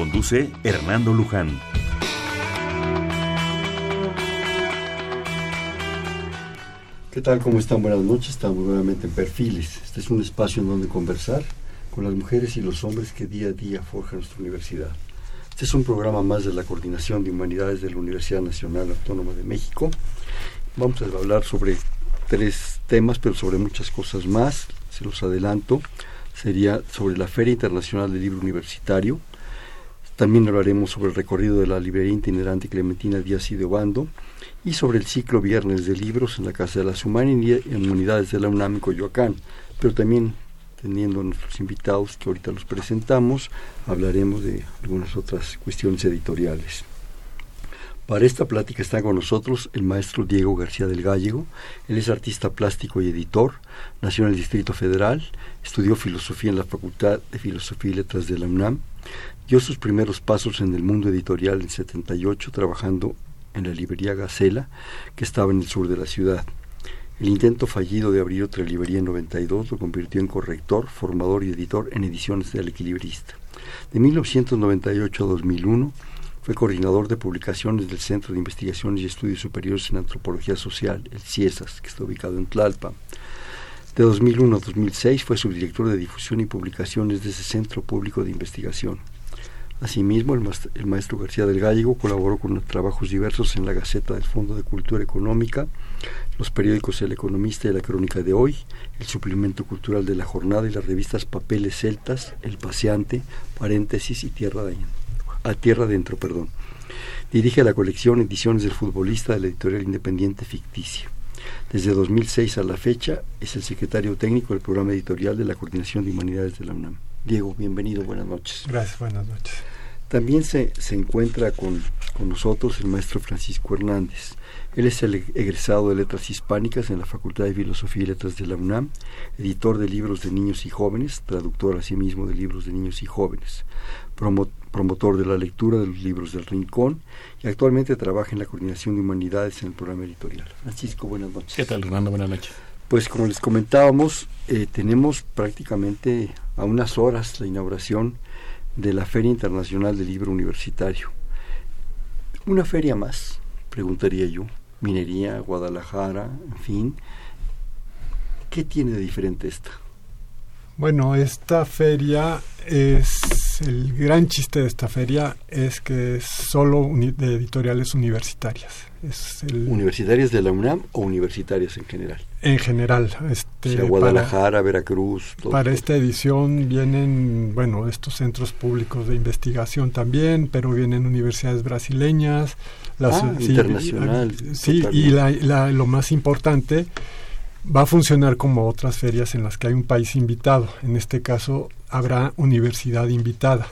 Conduce Hernando Luján. ¿Qué tal? ¿Cómo están? Buenas noches. Estamos nuevamente en Perfiles. Este es un espacio en donde conversar con las mujeres y los hombres que día a día forjan nuestra universidad. Este es un programa más de la Coordinación de Humanidades de la Universidad Nacional Autónoma de México. Vamos a hablar sobre tres temas, pero sobre muchas cosas más. Se los adelanto. Sería sobre la Feria Internacional del Libro Universitario. También hablaremos sobre el recorrido de la librería itinerante Clementina Díaz y de Obando y sobre el ciclo Viernes de Libros en la Casa de las Humanidades de la UNAM Coyoacán, pero también teniendo a nuestros invitados que ahorita los presentamos, hablaremos de algunas otras cuestiones editoriales. Para esta plática está con nosotros el maestro Diego García del Gallego. Él es artista plástico y editor, nació en el Distrito Federal, estudió filosofía en la Facultad de Filosofía y Letras de la UNAM, dio sus primeros pasos en el mundo editorial en 78 trabajando en la librería Gacela, que estaba en el sur de la ciudad. El intento fallido de abrir otra librería en 92 lo convirtió en corrector, formador y editor en ediciones del Equilibrista. De 1998 a 2001 fue coordinador de publicaciones del Centro de Investigaciones y Estudios Superiores en Antropología Social, el CIESAS, que está ubicado en Tlalpa. De 2001 a 2006 fue subdirector de difusión y publicaciones de ese centro público de investigación. Asimismo, el, maestro García del Gallego colaboró con trabajos diversos en la Gaceta del Fondo de Cultura Económica, los periódicos El Economista y La Crónica de Hoy, el Suplemento Cultural de la Jornada y las revistas Papeles Celtas, El Paseante, Paréntesis y Tierra, de, a Tierra Dentro. Perdón. Dirige la colección Ediciones del Futbolista de la editorial independiente Ficticia. Desde 2006 a la fecha es el secretario técnico del programa editorial de la Coordinación de Humanidades de la UNAM. Diego, bienvenido, buenas noches. Gracias, buenas noches. También se, se encuentra con, con, nosotros el maestro Francisco Hernández. Él es el egresado de Letras Hispánicas en la Facultad de Filosofía y Letras de la UNAM, editor de libros de niños y jóvenes, traductor asimismo de libros de niños y jóvenes, promotor de la lectura de los libros del Rincón y actualmente trabaja en la Coordinación de Humanidades en el programa editorial. Francisco, buenas noches. ¿Qué tal, Hernando? Buenas noches. Pues como les comentábamos, eh, tenemos prácticamente a unas horas la inauguración de la Feria Internacional del Libro Universitario. Una feria más, preguntaría yo. Minería, Guadalajara, en fin. ¿Qué tiene de diferente esta? Bueno, esta feria es el gran chiste de esta feria es que es solo de editoriales universitarias. Es ¿Universitarias de la UNAM o universitarias en general? En general. Este, Guadalajara, Veracruz. para esta edición vienen, bueno, estos centros públicos de investigación también, pero vienen universidades brasileñas. Las, ah, internacional. Sí, y la, lo más importante, va a funcionar como otras ferias en las que hay un país invitado. En este caso habrá universidad invitada.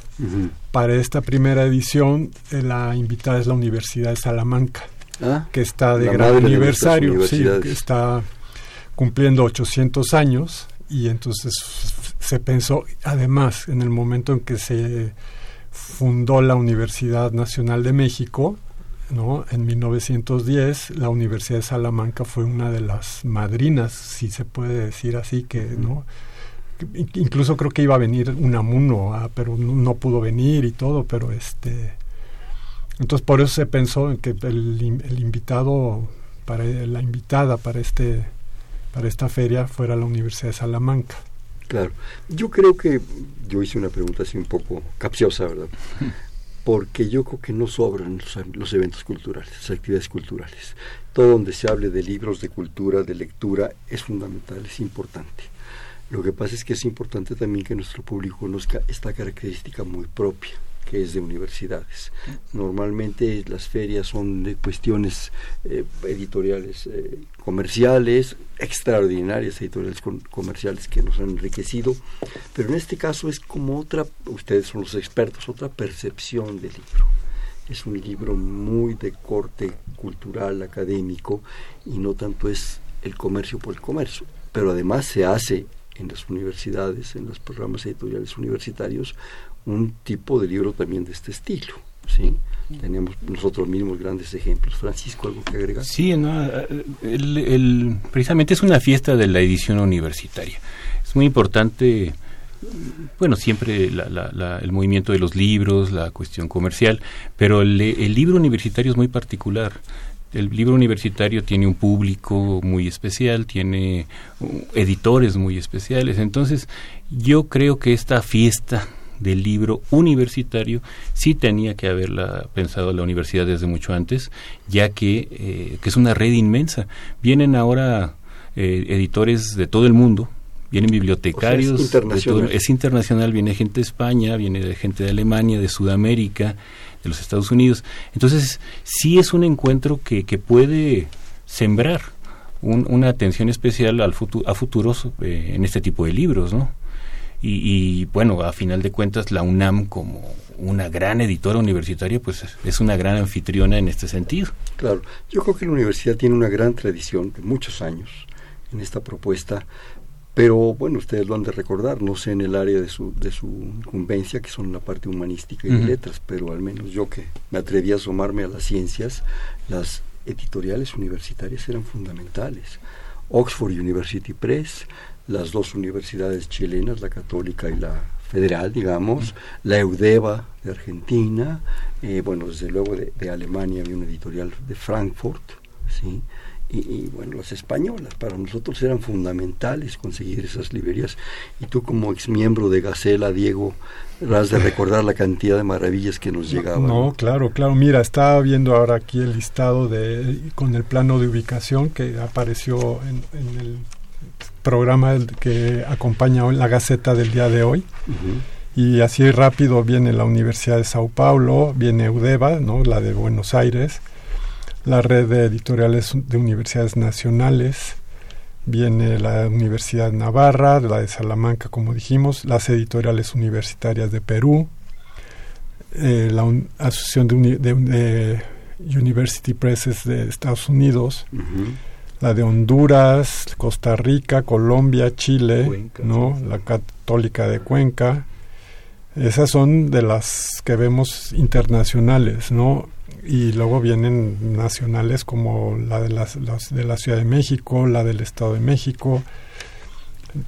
Para esta primera edición, eh, la invitada es la Universidad de Salamanca. Ah, que está de gran aniversario, sí, que está cumpliendo 800 años y entonces se pensó, además, en el momento en que se fundó la Universidad Nacional de México, ¿no? En 1910 la Universidad de Salamanca fue una de las madrinas, si se puede decir así, que no incluso creo que iba a venir Unamuno, ah, pero no, pudo venir y todo, pero este entonces por eso se pensó en que el, invitado para la invitada para este para esta feria fuera la Universidad de Salamanca. Claro, yo creo que yo hice una pregunta así un poco capciosa, ¿verdad? Porque yo creo que no sobran los, eventos culturales, las actividades culturales. Todo donde se hable de libros, de cultura, de lectura, es fundamental, es importante. Lo que pasa es que es importante también que nuestro público conozca esta característica muy propia que es de universidades. Normalmente las ferias son de cuestiones eh, editoriales eh, comerciales, extraordinarias editoriales comerciales que nos han enriquecido, pero en este caso es como otra, ustedes son los expertos, otra percepción del libro. Es un libro muy de corte cultural, académico, y no tanto es el comercio por el comercio, pero además se hace en las universidades, en los programas editoriales universitarios, un tipo de libro también de este estilo. ¿sí? Tenemos nosotros mismos grandes ejemplos. Francisco, ¿algo que agregar? Sí, el, precisamente es una fiesta de la edición universitaria. Es muy importante, bueno, siempre el movimiento de los libros, la cuestión comercial, pero el, el libro universitario es muy particular el libro universitario tiene un público muy especial, tiene uh, editores muy especiales. Entonces, yo creo que esta fiesta del libro universitario sí tenía que haberla pensado la universidad desde mucho antes, ya que, eh, que es una red inmensa. Vienen ahora eh, editores de todo el mundo, vienen bibliotecarios, es, internacional. es internacional, viene gente de España, viene gente de Alemania, de Sudamérica, de los Estados Unidos. Entonces, sí es un encuentro que, que puede sembrar una atención especial al a futuros eh, en este tipo de libros, ¿no? Y, bueno, a final de cuentas la UNAM como una gran editora universitaria, pues es una gran anfitriona en este sentido. Claro, yo creo que la universidad tiene una gran tradición de muchos años en esta propuesta, pero bueno, ustedes lo han de recordar, no sé en el área de su, de su incumbencia, que son la parte humanística y de letras, pero al menos yo que me atreví a asomarme a las ciencias, las editoriales universitarias eran fundamentales. Oxford University Press, las dos universidades chilenas, la católica y la federal, digamos, la Eudeva de Argentina, eh, bueno, desde luego de, Alemania había una editorial de Frankfurt, ¿sí? Y, bueno, las españolas para nosotros eran fundamentales conseguir esas librerías. Y tú como ex miembro de Gacela, Diego, has de recordar la cantidad de maravillas que nos llegaban. No, claro, claro. Mira, estaba viendo ahora aquí el listado de con el plano de ubicación que apareció en, en el programa que acompaña la Gaceta del día de hoy. Y así rápido viene la Universidad de Sao Paulo, viene UDEVA, ¿no? la de Buenos Aires, la red de editoriales de universidades nacionales, viene la Universidad Navarra, la de Salamanca, como dijimos, las editoriales universitarias de Perú, eh, la Asociación de, University Presses de Estados Unidos, la de Honduras, Costa Rica, Colombia, Chile, ¿no? La Católica de Cuenca. Esas son de las que vemos internacionales, ¿no? Y luego vienen nacionales como la de, las, de la Ciudad de México, la del Estado de México,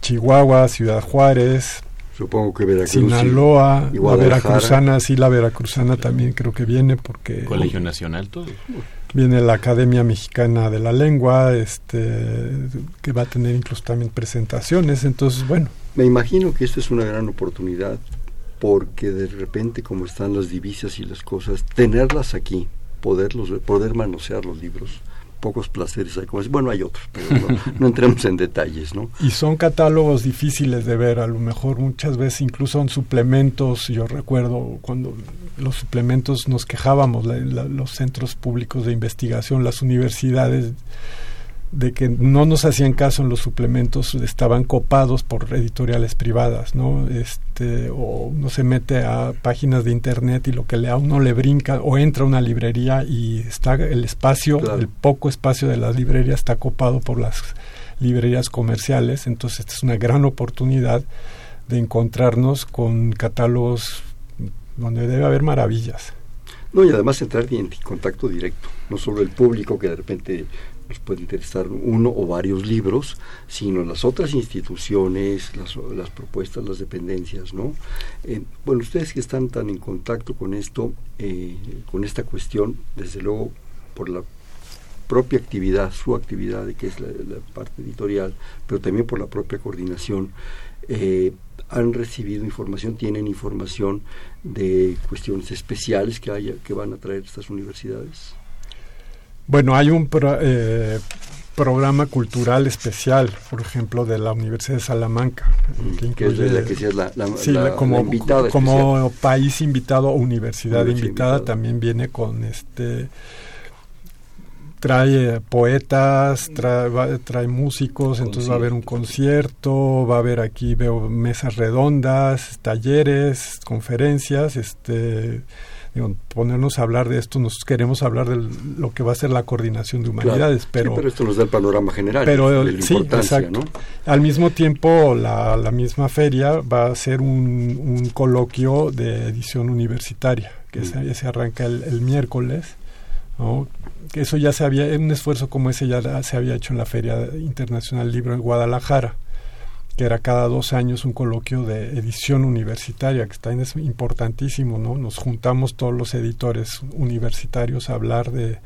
Chihuahua, Ciudad Juárez, Supongo que Veracruz. Sinaloa, la Veracruzana, sí, la Veracruzana también creo que viene porque... Colegio Nacional, todo viene la Academia Mexicana de la Lengua, este, que va a tener incluso también presentaciones, entonces bueno. Me imagino que esta es una gran oportunidad porque de repente como están las divisas y las cosas, tenerlas aquí, poderlos, poder manosear los libros, pocos placeres hay. Bueno, hay otros, pero no, entremos en detalles, ¿no? Y son catálogos difíciles de ver, a lo mejor muchas veces incluso son suplementos. Yo recuerdo cuando los suplementos nos quejábamos, los centros públicos de investigación, las universidades de que no nos hacían caso en los suplementos, estaban copados por editoriales privadas, ¿no? Este, o uno se mete a páginas de internet y lo que le a uno le brinca, o entra a una librería y está el espacio, el poco espacio de la librería está copado por las librerías comerciales, entonces esta es una gran oportunidad de encontrarnos con catálogos donde debe haber maravillas. No, y además entrar en contacto directo, no solo el público que de repente nos puede interesar uno o varios libros, sino las otras instituciones, las, las propuestas, las dependencias, ¿no? Eh, bueno, ustedes que están tan en contacto con esto, eh, con esta cuestión, desde luego por la propia actividad, su actividad, que es la, parte editorial, pero también por la propia coordinación, eh, han recibido información, tienen información de cuestiones especiales que haya que van a traer estas universidades. Bueno, hay un, eh, programa cultural especial, por ejemplo, de la Universidad de Salamanca, mm, que, es la que es la, sí, como, como país invitado o universidad invitada, también viene con este trae poetas, trae, trae músicos, entonces va a haber un concierto, va a haber aquí veo mesas redondas, talleres, conferencias, este ponernos a hablar de esto, nos queremos hablar de lo que va a ser la coordinación de humanidades, pero, pero esto nos da el panorama general. Pero sí, exacto. Al mismo tiempo, la, la, misma feria va a ser un, un coloquio de edición universitaria, que mm. se, arranca el, el miércoles. ¿no? Que eso ya se había, un esfuerzo como ese ya se había hecho en la Feria Internacional Libro en Guadalajara que era cada dos años un coloquio de edición universitaria, que está es importantísimo, ¿no? Nos juntamos todos los editores universitarios a hablar de,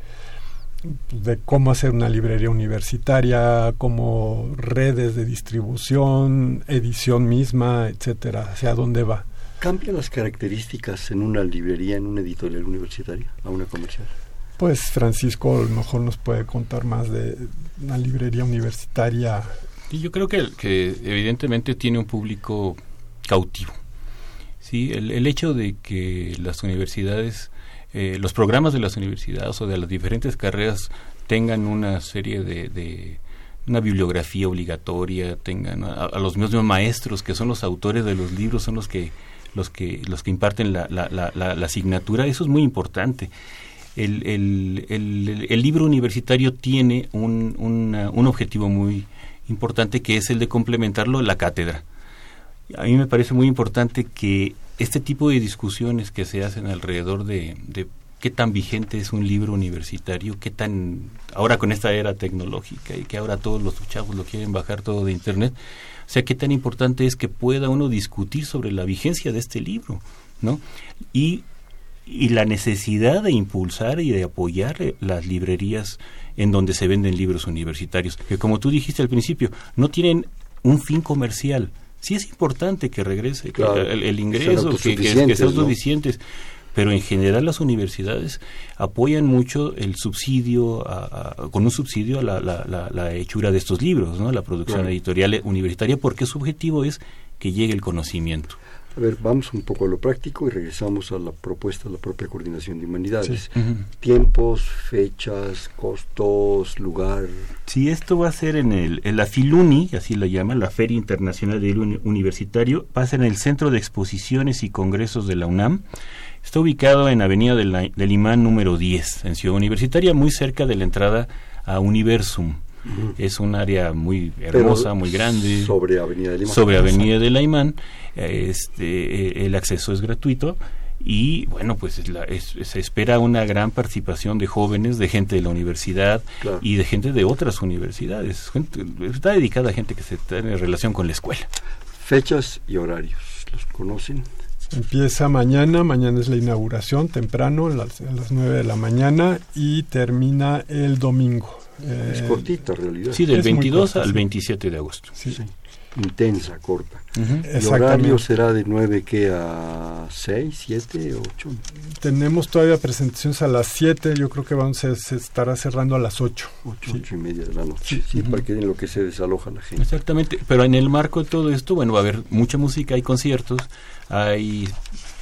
de cómo hacer una librería universitaria, cómo redes de distribución, edición misma, etcétera, hacia dónde va. ¿Cambian las características en una librería, en una editorial universitaria, a una comercial? Pues Francisco a lo mejor nos puede contar más de una librería universitaria yo creo que, que evidentemente tiene un público cautivo. ¿sí? El, hecho de que las universidades, eh, los programas de las universidades o de las diferentes carreras tengan una serie de, una bibliografía obligatoria, tengan a, los mismos maestros que son los autores de los libros, son los que los que los que imparten la, la, la, asignatura, eso es muy importante. El, el, el, el libro universitario tiene un, un objetivo muy importante que es el de complementarlo la cátedra. A mí me parece muy importante que este tipo de discusiones que se hacen alrededor de, qué tan vigente es un libro universitario, qué tan, ahora con esta era tecnológica y que ahora todos los chavos lo quieren bajar todo de internet, o sea, qué tan importante es que pueda uno discutir sobre la vigencia de este libro, ¿no? Y, y la necesidad de impulsar y de apoyar las librerías en donde se venden libros universitarios, que como tú dijiste al principio, no tienen un fin comercial. Sí es importante que regrese el, ingreso, que, que, sean suficientes, pero en general las universidades apoyan mucho el subsidio, con un subsidio a la, hechura de estos libros, ¿no? la producción editorial universitaria, porque su objetivo es que llegue el conocimiento. A ver, vamos un poco a lo práctico y regresamos a la propuesta de la propia coordinación de humanidades. Tiempos, fechas, costos, lugar. Sí, esto va a ser en, el, en la Filuni, así la llaman, la Feria Internacional del Universitario, va a ser en el Centro de Exposiciones y Congresos de la UNAM. Está ubicado en Avenida del, del Imán número 10, en Ciudad Universitaria, muy cerca de la entrada a Universum. Es un área muy hermosa, muy grande. Sobre Avenida de Sobre Avenida de Laimán. Este, eh, el acceso es gratuito y bueno, pues se espera una gran participación de jóvenes, de gente de la universidad y de gente de otras universidades. está dedicada a gente que se tiene relación con la escuela. Fechas y horarios, ¿los conocen? Empieza mañana, mañana es la inauguración, temprano, a las, a las 9 de la mañana y termina el domingo es eh, cortita en realidad. Sí, del 22 al 27 de agosto. Sí. Intensa, corta. ¿El horario será de 9 que a 6, 7, 8? Tenemos todavía presentaciones a las 7, yo creo que vamos a, se estará cerrando a las 8. 8, 8 y media de la noche, sí, para que en lo que se desaloja la gente. Exactamente, pero en el marco de todo esto, bueno, va a haber mucha música, hay conciertos, hay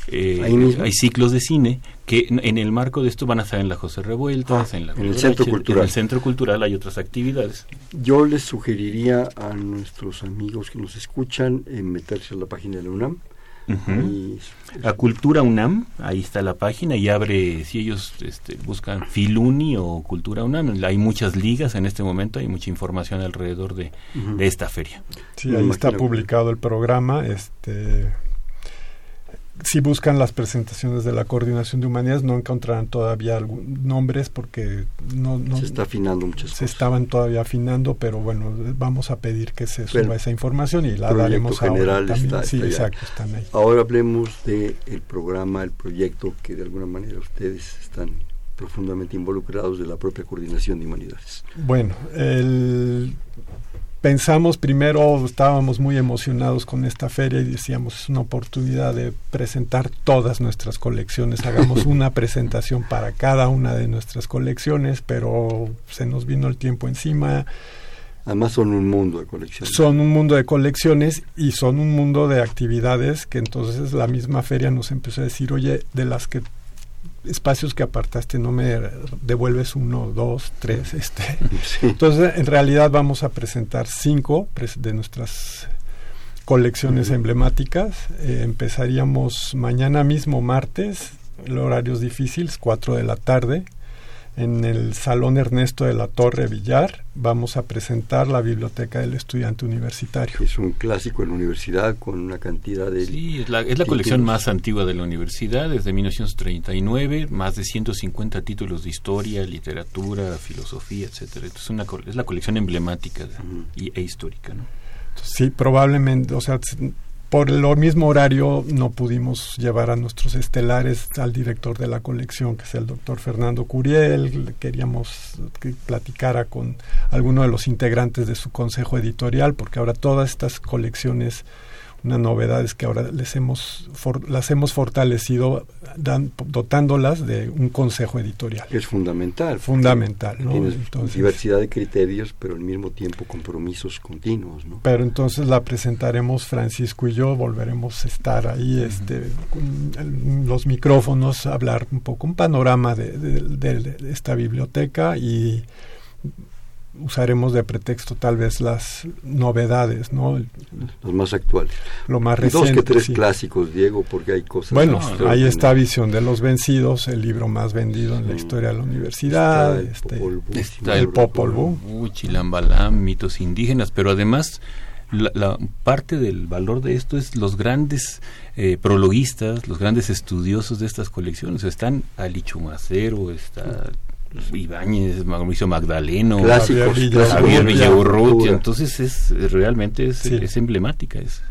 eh, hay ciclos de cine que en el marco de esto van a estar en la José Revueltas, en, el Centro Cultural. En el Centro Cultural hay otras actividades. Yo les sugeriría a nuestros amigos que nos escuchan en meterse a la página de la UNAM. A Cultura UNAM, ahí está la página y abre, si ellos este, buscan Filuni o Cultura UNAM, hay muchas ligas en este momento, hay mucha información alrededor de, de esta feria. Sí, ahí está publicado el programa, este si buscan las presentaciones de la coordinación de humanidades no encontrarán todavía algún, nombres porque no, se está afinando muchas se estaban todavía afinando pero bueno vamos a pedir que se suba esa información y la daremos general ahora está, sí exacto están ahí. Ahora hablemos de el programa el proyecto que de alguna manera ustedes están profundamente involucrados de la propia coordinación de humanidades. Bueno el pensamos primero, estábamos muy emocionados con esta feria y decíamos, es una oportunidad de presentar todas nuestras colecciones, hagamos una presentación para cada una de nuestras colecciones, pero se nos vino el tiempo encima. Además son un mundo de colecciones. Son un mundo de colecciones y son un mundo de actividades que entonces la misma feria nos empezó a decir, oye, de las que espacios que apartaste no me devuelves uno, dos, tres, este. Entonces, en realidad vamos a presentar cinco de nuestras colecciones emblemáticas. Eh, empezaríamos mañana mismo, martes, el horario es difícil, cuatro de la tarde en el Salón Ernesto de la Torre Villar vamos a presentar la Biblioteca del Estudiante Universitario. Es un clásico en la universidad con una cantidad de... Sí, es la, es la colección más antigua de la universidad, desde 1939, más de 150 títulos de historia, literatura, filosofía, etcétera. Es, una, es la colección emblemática y, e histórica, ¿no? Sí, probablemente, o sea, por el mismo horario no pudimos llevar a nuestros estelares al director de la colección, que es el doctor Fernando Curiel. Queríamos que platicara con alguno de los integrantes de su consejo editorial, porque ahora todas estas colecciones una novedad es que ahora les hemos las hemos fortalecido dotándolas de un consejo editorial. Es fundamental. Fundamental, ¿no? diversidad de criterios, pero al mismo tiempo compromisos continuos, ¿no? Pero entonces la presentaremos Francisco y yo, volveremos a estar ahí, este, con los micrófonos, hablar un poco, un panorama de esta biblioteca y usaremos de pretexto tal vez las novedades, ¿no? Los más actuales. Lo más reciente. Dos que tres clásicos, Diego, porque hay cosas. Bueno, ahí está Visión de los Vencidos, el libro más vendido en la historia de la universidad. Está el Popol Vuh. Uy, Chilambalam, mitos indígenas, pero además la, parte del valor de esto es los grandes eh, prologuistas, los grandes estudiosos de estas colecciones. Están Ali Chumacero, está Ibáñez, Mauricio Magdaleno, clásicos, Javier Villaurrutia, entonces es realmente es, es emblemática. Es.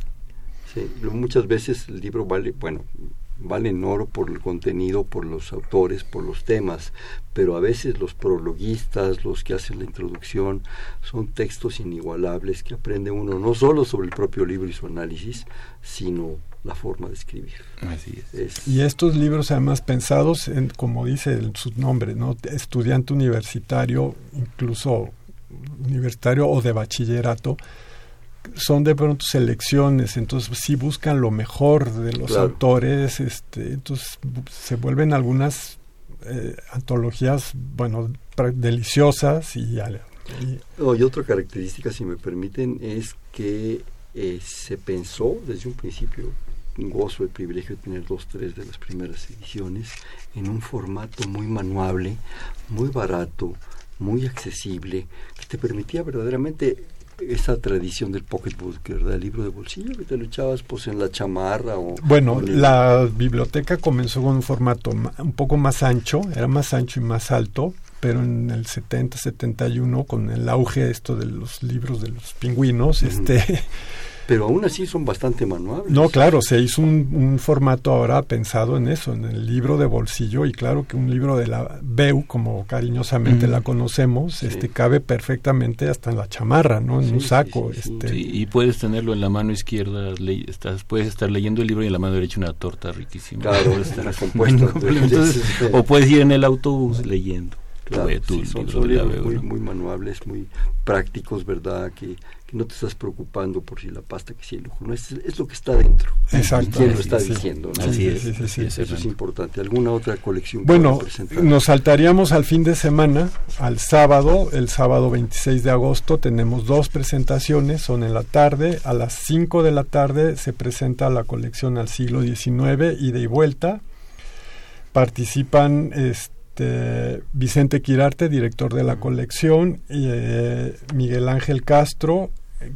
Sí, muchas veces el libro vale, bueno, vale en oro por el contenido, por los autores, por los temas, pero a veces los prologuistas, los que hacen la introducción, son textos inigualables que aprende uno no solo sobre el propio libro y su análisis, sino la forma de escribir. Así es. Y estos libros además pensados, en, como dice su nombre, ¿no? estudiante universitario, incluso universitario o de bachillerato, son de pronto selecciones, entonces sí buscan lo mejor de los autores, este, entonces se vuelven algunas eh, antologías, bueno, deliciosas y, y, otra característica, si me permiten, es que eh, se pensó desde un principio gozo el privilegio de tener dos, tres de las primeras ediciones en un formato muy manuable, muy barato, muy accesible, que te permitía verdaderamente esa tradición del pocketbook, ¿verdad? El libro de bolsillo que te lo echabas pues en la chamarra o... Bueno, la biblioteca comenzó con un formato un poco más ancho, era más ancho y más alto, pero en el 70, 71, con el auge esto de los libros de los pingüinos, este pero aún así son bastante manuales. No, claro, se hizo un, formato ahora pensado en eso, en el libro de bolsillo, y claro que un libro de la BEU, como cariñosamente la conocemos, este cabe perfectamente hasta en la chamarra, ¿no? En un saco. este. y puedes tenerlo en la mano izquierda, estás, puedes estar leyendo el libro y en la mano derecha una torta riquísima. Claro, estar compuesto. o puedes ir en el autobús leyendo. Claro, son, libros muy, muy manuables, muy prácticos, ¿verdad? Que no te estás preocupando por si la pasta que si el lujo, no es, es lo que está dentro. Exacto. ¿Quién lo está diciendo? Así es. Eso es importante. ¿Alguna otra colección? Bueno, nos saltaríamos al fin de semana, al sábado, el sábado 26 de agosto, tenemos dos presentaciones, son en la tarde, a las 5 de la tarde se presenta la colección al siglo XIX, ida y vuelta. Participan este, Vicente Quirarte, director de la colección, y, eh, Miguel Ángel Castro,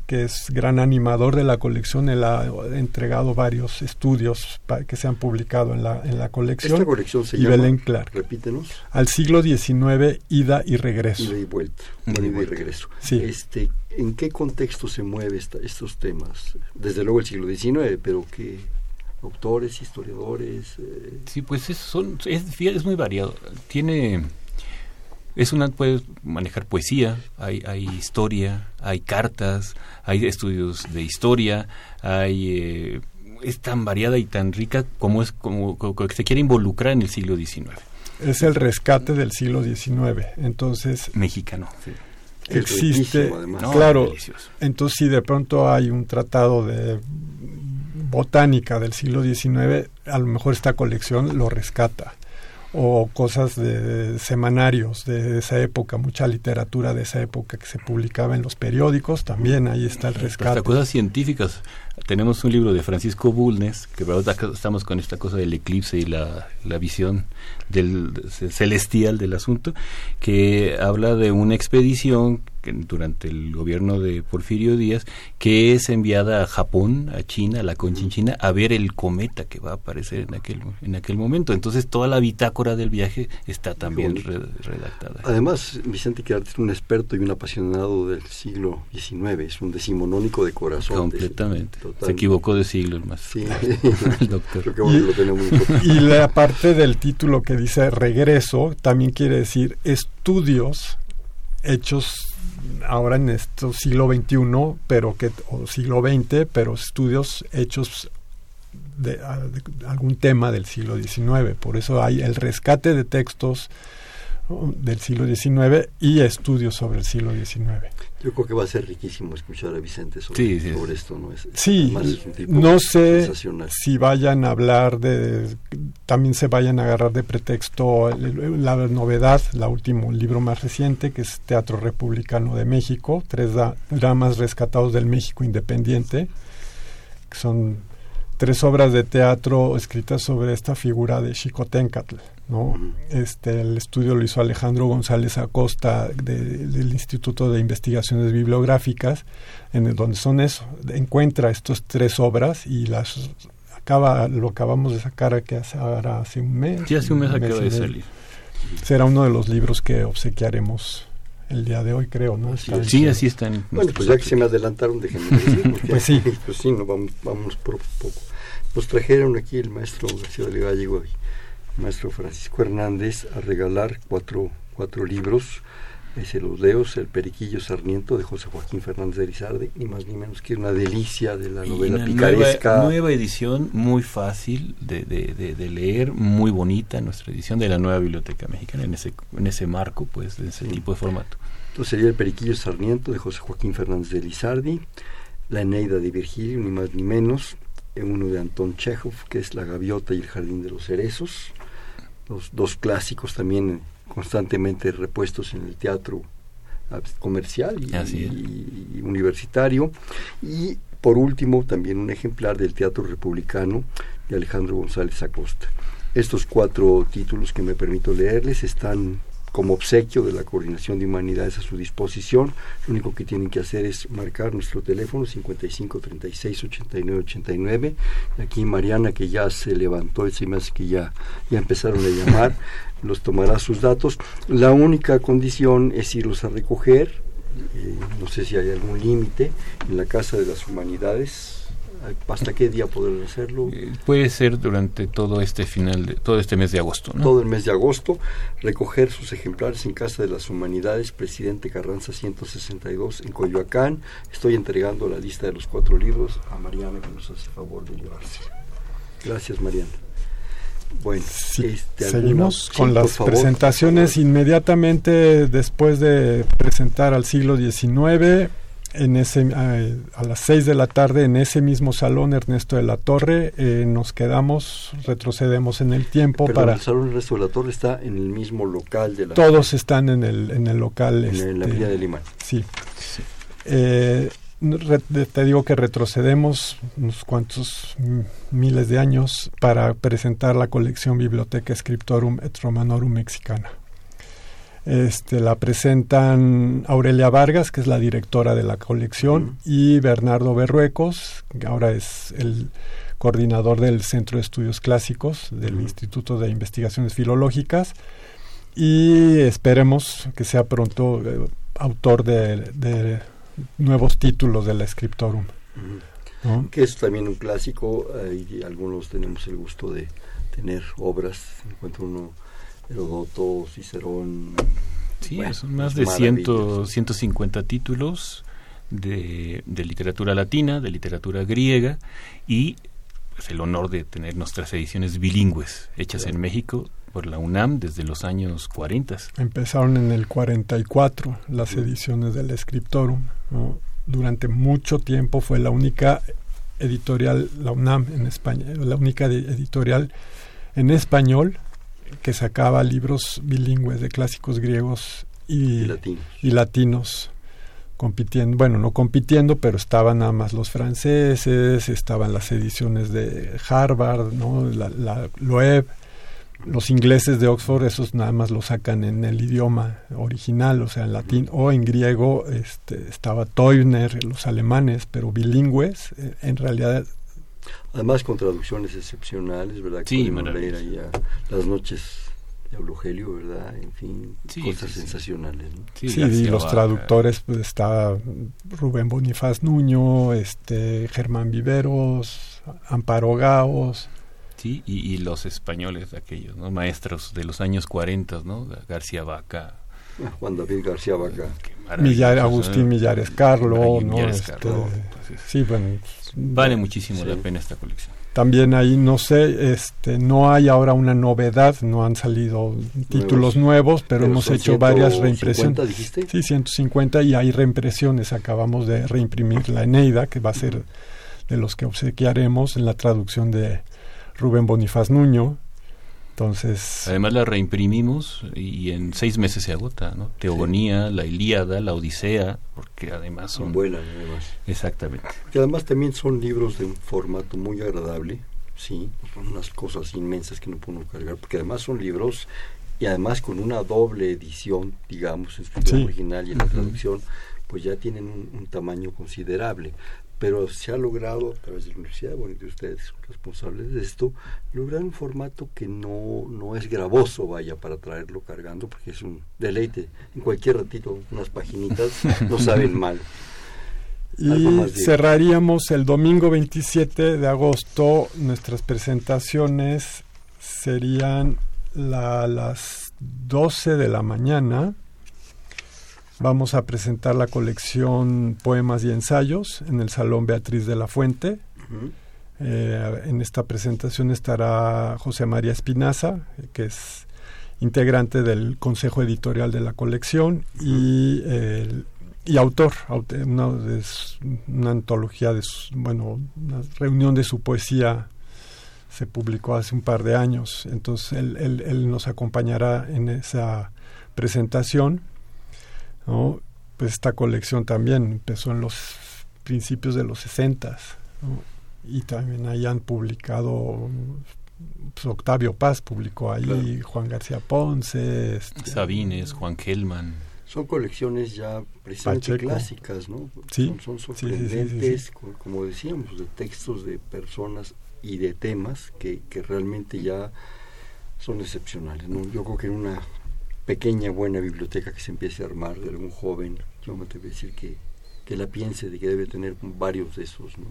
que es gran animador de la colección, él ha entregado varios estudios que se han publicado en la, en la colección. Esta colección se y llama, Belén Clark. repítenos. Al siglo XIX, ida y regreso. Ida y vuelta, ida y, regreso. Sí. Este, ¿En qué contexto se mueven estos temas? Desde luego el siglo XIX, pero ¿qué autores, historiadores? Eh? Sí, pues es, son, es, es muy variado. Tiene Es una puedes manejar poesía, hay, hay historia, hay cartas, hay estudios de historia, hay eh, es tan variada y tan rica como es como, que se quiere involucrar en el siglo XIX. Es el rescate del siglo XIX, entonces mexicano. Existe, claro. Entonces si de pronto hay un tratado de botánica del siglo XIX, a lo mejor esta colección lo rescata o cosas de, semanarios de esa época, mucha literatura de esa época que se publicaba en los periódicos, también ahí está el rescate. Hasta cosas científicas. Tenemos un libro de Francisco Bulnes, que estamos con esta cosa del eclipse y la, la visión del celestial del asunto, que habla de una expedición durante el gobierno de Porfirio Díaz, que es enviada a Japón, a China, a la Conchinchina, a ver el cometa que va a aparecer en aquel, en aquel momento. Entonces toda la bitácora del viaje está también redactada. Además, Vicente Quirarte es un experto y un apasionado del siglo XIX, es un decimonónico de corazón. Completamente. Se equivocó de siglo el más. Sí, el doctor. y, y la parte del título que dice regreso también quiere decir estudios hechos ahora en este siglo XXI, pero que, o siglo XX, pero estudios hechos de, algún tema del siglo XIX. Por eso hay el rescate de textos del siglo XIX y estudios sobre el siglo XIX. Yo creo que va a ser riquísimo escuchar a Vicente sobre, esto. ¿no? Es, sí, no sé si vayan a hablar de, también se vayan a agarrar de pretexto la novedad, la último libro más reciente, que es Teatro Republicano de México, tres dramas rescatados del México Independiente, que son tres obras de teatro escritas sobre esta figura de Xicoténcatl. ¿No? Este, el estudio lo hizo Alejandro González Acosta del Instituto de Investigaciones Bibliográficas, en el, donde son eso, encuentra estas tres obras y las acaba, lo acabamos de sacar que hace, ahora hace un mes. Sí, hace un mes acaba de salir. Será uno de los libros que obsequiaremos el día de hoy, creo, ¿no? sí, así están. Bueno, pues ya que se me adelantaron, déjenme decir. pues sí. Pues sí, no, vamos, vamos por poco. Nos trajeron aquí el maestro García de Gallego maestro Francisco Hernández a regalar cuatro, cuatro libros. Ese Los Leos, El Periquillo Sarmiento de José Joaquín Fernández de Rizarde, ni más ni menos que una delicia de la novela picaresca. Nueva, nueva, edición, muy fácil de, de, de, leer, muy bonita, nuestra edición de la nueva Biblioteca Mexicana, en ese, en ese marco, pues, de ese tipo de formato. Entonces sería El Periquillo Sarmiento de José Joaquín Fernández de Lizardi, La Eneida de Virgilio, ni más ni menos, uno de Anton Chekhov, que es La Gaviota y el Jardín de los Cerezos, los dos clásicos también constantemente repuestos en el teatro ah, comercial y, universitario. Y por último, también un ejemplar del Teatro Republicano de Alejandro González Acosta. Estos cuatro títulos que me permito leerles están como obsequio de la Coordinación de Humanidades a su disposición. Lo único que tienen que hacer es marcar nuestro teléfono 55 36 89 89. Aquí Mariana, que ya se levantó, se me hace que ya, ya empezaron a llamar, los tomará sus datos. La única condición es irlos a recoger. Eh, no sé si hay algún límite en la Casa de las Humanidades ¿Hasta qué día poder hacerlo? Eh, puede ser durante todo este final, de, todo este mes de agosto. Todo el mes de agosto, recoger sus ejemplares en Casa de las Humanidades, Presidente Carranza 162 en Coyoacán. Estoy entregando la lista de los cuatro libros a Mariana que nos hace favor de llevarse. Gracias Mariana. Bueno, este, seguimos con las presentaciones inmediatamente después de presentar al siglo XIX en ese, a, las seis de la tarde en ese mismo salón Ernesto de la Torre eh, nos quedamos retrocedemos en el tiempo para el salón Ernesto de la Torre está en el mismo local de la todos están en el en el local en, la Villa de Lima. sí, eh, te digo que retrocedemos unos cuantos miles de años para presentar la colección Biblioteca Scriptorum et Romanorum Mexicana este, la presentan Aurelia Vargas, que es la directora de la colección, y Bernardo Berruecos, que ahora es el coordinador del Centro de Estudios Clásicos del Instituto de Investigaciones Filológicas. Y esperemos que sea pronto eh, autor de, nuevos títulos de la Scriptorum. Que es también un clásico, y algunos tenemos el gusto de tener obras, encuentro uno Herodoto, Cicerón. Sí, son más de 150 títulos de, literatura latina, de literatura griega y pues, el honor de tener nuestras ediciones bilingües hechas en México por la UNAM desde los años 40. Empezaron en el 44 las ediciones del Scriptorum. Durante mucho tiempo fue la única editorial, la UNAM en España, la única editorial en español que sacaba libros bilingües de clásicos griegos y, latinos. compitiendo, bueno, no compitiendo, pero estaban nada más los franceses, estaban las ediciones de Harvard, ¿no? la, la Loeb, los ingleses de Oxford, esos nada más lo sacan en el idioma original, o sea, en latín o en griego, este, estaba Teubner, los alemanes, pero bilingües, eh, en realidad Además con traducciones excepcionales, ¿verdad? Sí, las noches de Eulogelio, ¿verdad? En fin, cosas sensacionales. Sí, y los traductores, pues está Rubén Bonifaz Nuño, este Germán Viveros, Amparo Gaos. Sí, y, los españoles aquellos, ¿no? Maestros de los años 40, ¿no? García Vaca. Juan David García Vaca. Agustín Millares Carlo, ¿no? Este, sí, bueno, Vale muchísimo la pena esta colección. También ahí, no sé, este, no hay ahora una novedad, no han salido títulos nuevos, pero, hemos hecho varias reimpresiones. Dijiste? Sí, 150 y hay reimpresiones. Acabamos de reimprimir la Eneida, que va a ser de los que obsequiaremos en la traducción de Rubén Bonifaz Nuño. Entonces, Además la reimprimimos y en seis meses se agota, ¿no? Teogonía, la Ilíada, la Odisea, porque además son... buenas, además. Exactamente. Que además también son libros de un formato muy agradable, sí, son unas cosas inmensas que no puedo cargar, porque además son libros y además con una doble edición, digamos, en su original y en la traducción, pues ya tienen un, tamaño considerable pero se ha logrado a través de la universidad, bueno, y de ustedes son responsables de esto, lograr un formato que no, no es gravoso, vaya, para traerlo cargando, porque es un deleite. En cualquier ratito, unas paginitas no saben mal. Y cerraríamos el domingo 27 de agosto. Nuestras presentaciones serían la, las 12 de la mañana Vamos a presentar la colección Poemas y Ensayos en el Salón Beatriz de la Fuente. Eh, en esta presentación estará José María Espinaza, que es integrante del consejo editorial de la colección y, y autor, una, una antología de bueno, una reunión de su poesía se publicó hace un par de años, entonces él, él nos acompañará en esa presentación ¿no? Pues esta colección también empezó en los principios de los 60 y también ahí han publicado pues, Octavio Paz publicó ahí, Juan García Ponce, este, Sabines, Juan Kelman. Son colecciones ya precisamente clásicas, ¿no? Sí, son, sorprendentes, como decíamos, de textos de personas y de temas que, que realmente ya son excepcionales. ¿no? Yo creo que en una pequeña buena biblioteca que se empiece a armar de algún joven, yo me atrevo a decir que, que la piense de que debe tener varios de esos, ¿no?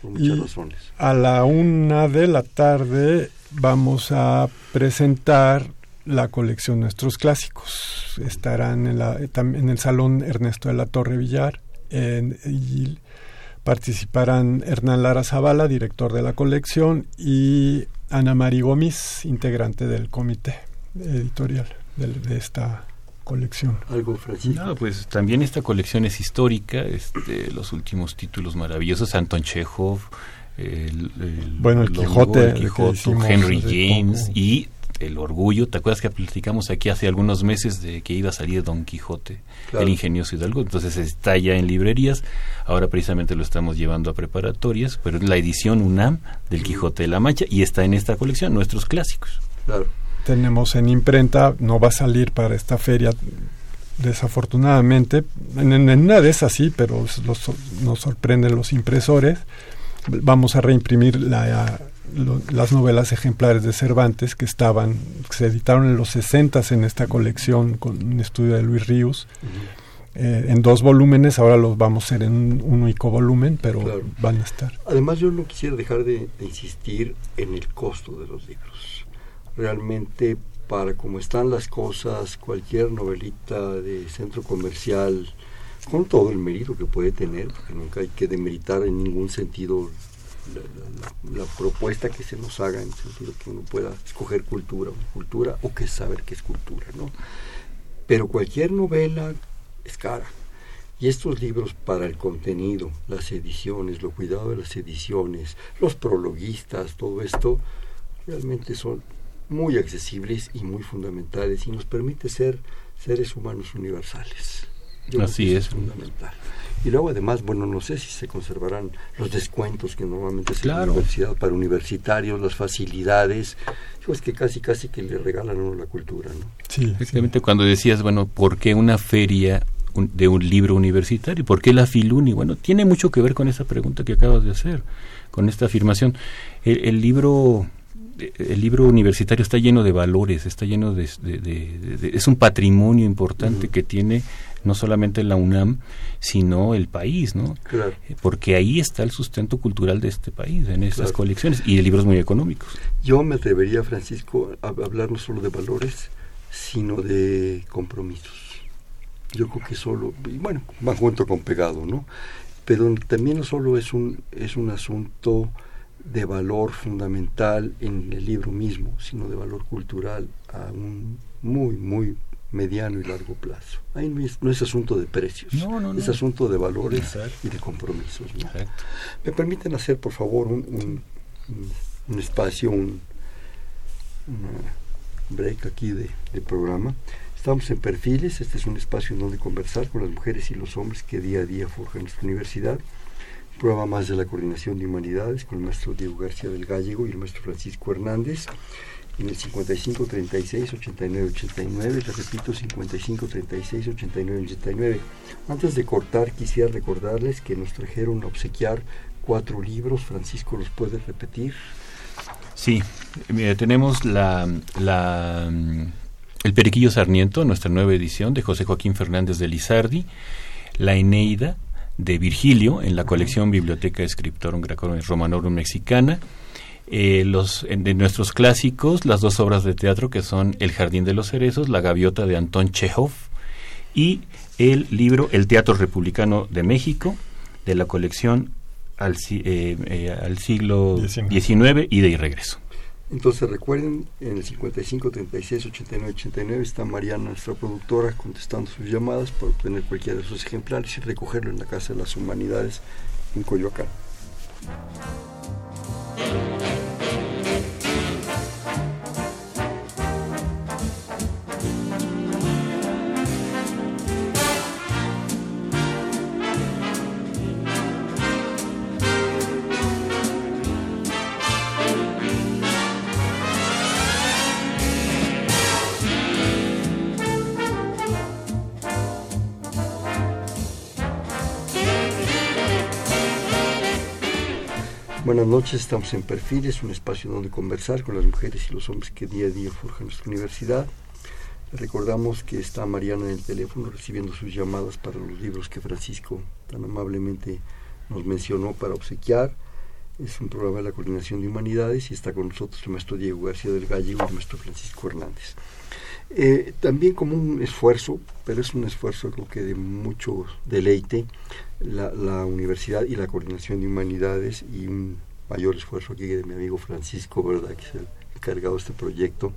Por muchas razones. A la una de la tarde vamos a presentar la colección Nuestros Clásicos. Estarán en, la, en el Salón Ernesto de la Torre Villar y participarán Hernán Lara Zavala, director de la colección, y Ana Mari Gómez, integrante del comité editorial de, esta colección. Algo No, pues también esta colección es histórica, este, los últimos títulos maravillosos, Anton Chekhov, el, bueno, el Quijote, Henry James y el orgullo. ¿Te acuerdas que platicamos aquí hace algunos meses de que iba a salir Don Quijote, el ingenioso Hidalgo? Entonces está ya en librerías. Ahora precisamente lo estamos llevando a preparatorias, pero es la edición UNAM del Quijote de la Mancha y está en esta colección, nuestros clásicos. Claro tenemos en imprenta, no va a salir para esta feria desafortunadamente, en, una de esas sí, pero nos sorprenden los impresores, vamos a reimprimir la, las novelas ejemplares de Cervantes que estaban, que se editaron en los 60 en esta colección con un estudio de Luis Ríos. Eh, en dos volúmenes, ahora los vamos a hacer en un, único volumen, pero van a estar. Además, yo no quisiera dejar de insistir en el costo de los libros realmente para como están las cosas, cualquier novelita de centro comercial, con todo el mérito que puede tener, porque nunca hay que demeritar en ningún sentido la, propuesta que se nos haga en el sentido que uno pueda escoger cultura cultura o que saber qué es cultura, ¿no? Pero cualquier novela es cara. Y estos libros para el contenido, las ediciones, lo cuidado de las ediciones, los prologuistas, todo esto, realmente son muy accesibles y muy fundamentales y nos permite ser seres humanos universales. Así es. Fundamental. Y luego además, bueno, no sé si se conservarán los descuentos que normalmente se dan la universidad para universitarios, las facilidades, pues que casi casi que le regalan a uno la cultura, ¿no? Sí, efectivamente cuando decías, bueno, ¿por qué una feria de un libro universitario? ¿Por qué la Filuni? Bueno, tiene mucho que ver con esa pregunta que acabas de hacer, con esta afirmación. El, libro el libro universitario está lleno de valores, está lleno de, es un patrimonio importante que tiene no solamente la UNAM, sino el país, ¿no? Claro. Eh, porque ahí está el sustento cultural de este país, en estas colecciones, y de libros muy económicos. Yo me atrevería, Francisco, a hablar no solo de valores, sino de compromisos. Yo creo que solo, y bueno, van junto con pegado, ¿no? Pero también no solo es un, es un asunto de valor fundamental en el libro mismo, sino de valor cultural a un muy, muy mediano y largo plazo. Ahí no es, asunto de precios, es asunto de valores y de compromisos. ¿Me permiten hacer, por favor, un, un, espacio, un break aquí de, programa? Estamos en Perfiles, este es un espacio en donde conversar con las mujeres y los hombres que día a día forjan nuestra universidad. Prueba más de la coordinación de humanidades con el maestro Diego García del Gallego y el maestro Francisco Hernández en el 55 36 89 89, te repito 55 36 89 89. Antes de cortar quisiera recordarles que nos trajeron a obsequiar cuatro libros, Francisco los puede repetir. Sí, tenemos la, la El Periquillo Sarniento, nuestra nueva edición de José Joaquín Fernández de Lizardi, La Eneida de Virgilio en la colección Biblioteca Scriptorum Gracorum Romanorum Mexicana, eh, los, de nuestros clásicos, las dos obras de teatro que son El Jardín de los Cerezos, La Gaviota de Antón Chekhov y el libro El Teatro Republicano de México de la colección al, eh, eh, al siglo XIX y de regreso. Entonces recuerden, en el 55 36 89 89 está Mariana, nuestra productora, contestando sus llamadas para obtener cualquiera de sus ejemplares y recogerlo en la Casa de las Humanidades en Coyoacán. Buenas noches, estamos en Perfiles, un espacio donde conversar con las mujeres y los hombres que día a día forjan nuestra universidad. recordamos que está Mariana en el teléfono recibiendo sus llamadas para los libros que Francisco tan amablemente nos mencionó para obsequiar. Es un programa de la Coordinación de Humanidades y está con nosotros el maestro Diego García del Gallego y el maestro Francisco Hernández. Eh, también como un esfuerzo, pero es un esfuerzo creo que de mucho deleite, la, universidad y la coordinación de humanidades y un mayor esfuerzo aquí de mi amigo Francisco, ¿verdad? que es el encargado de este proyecto.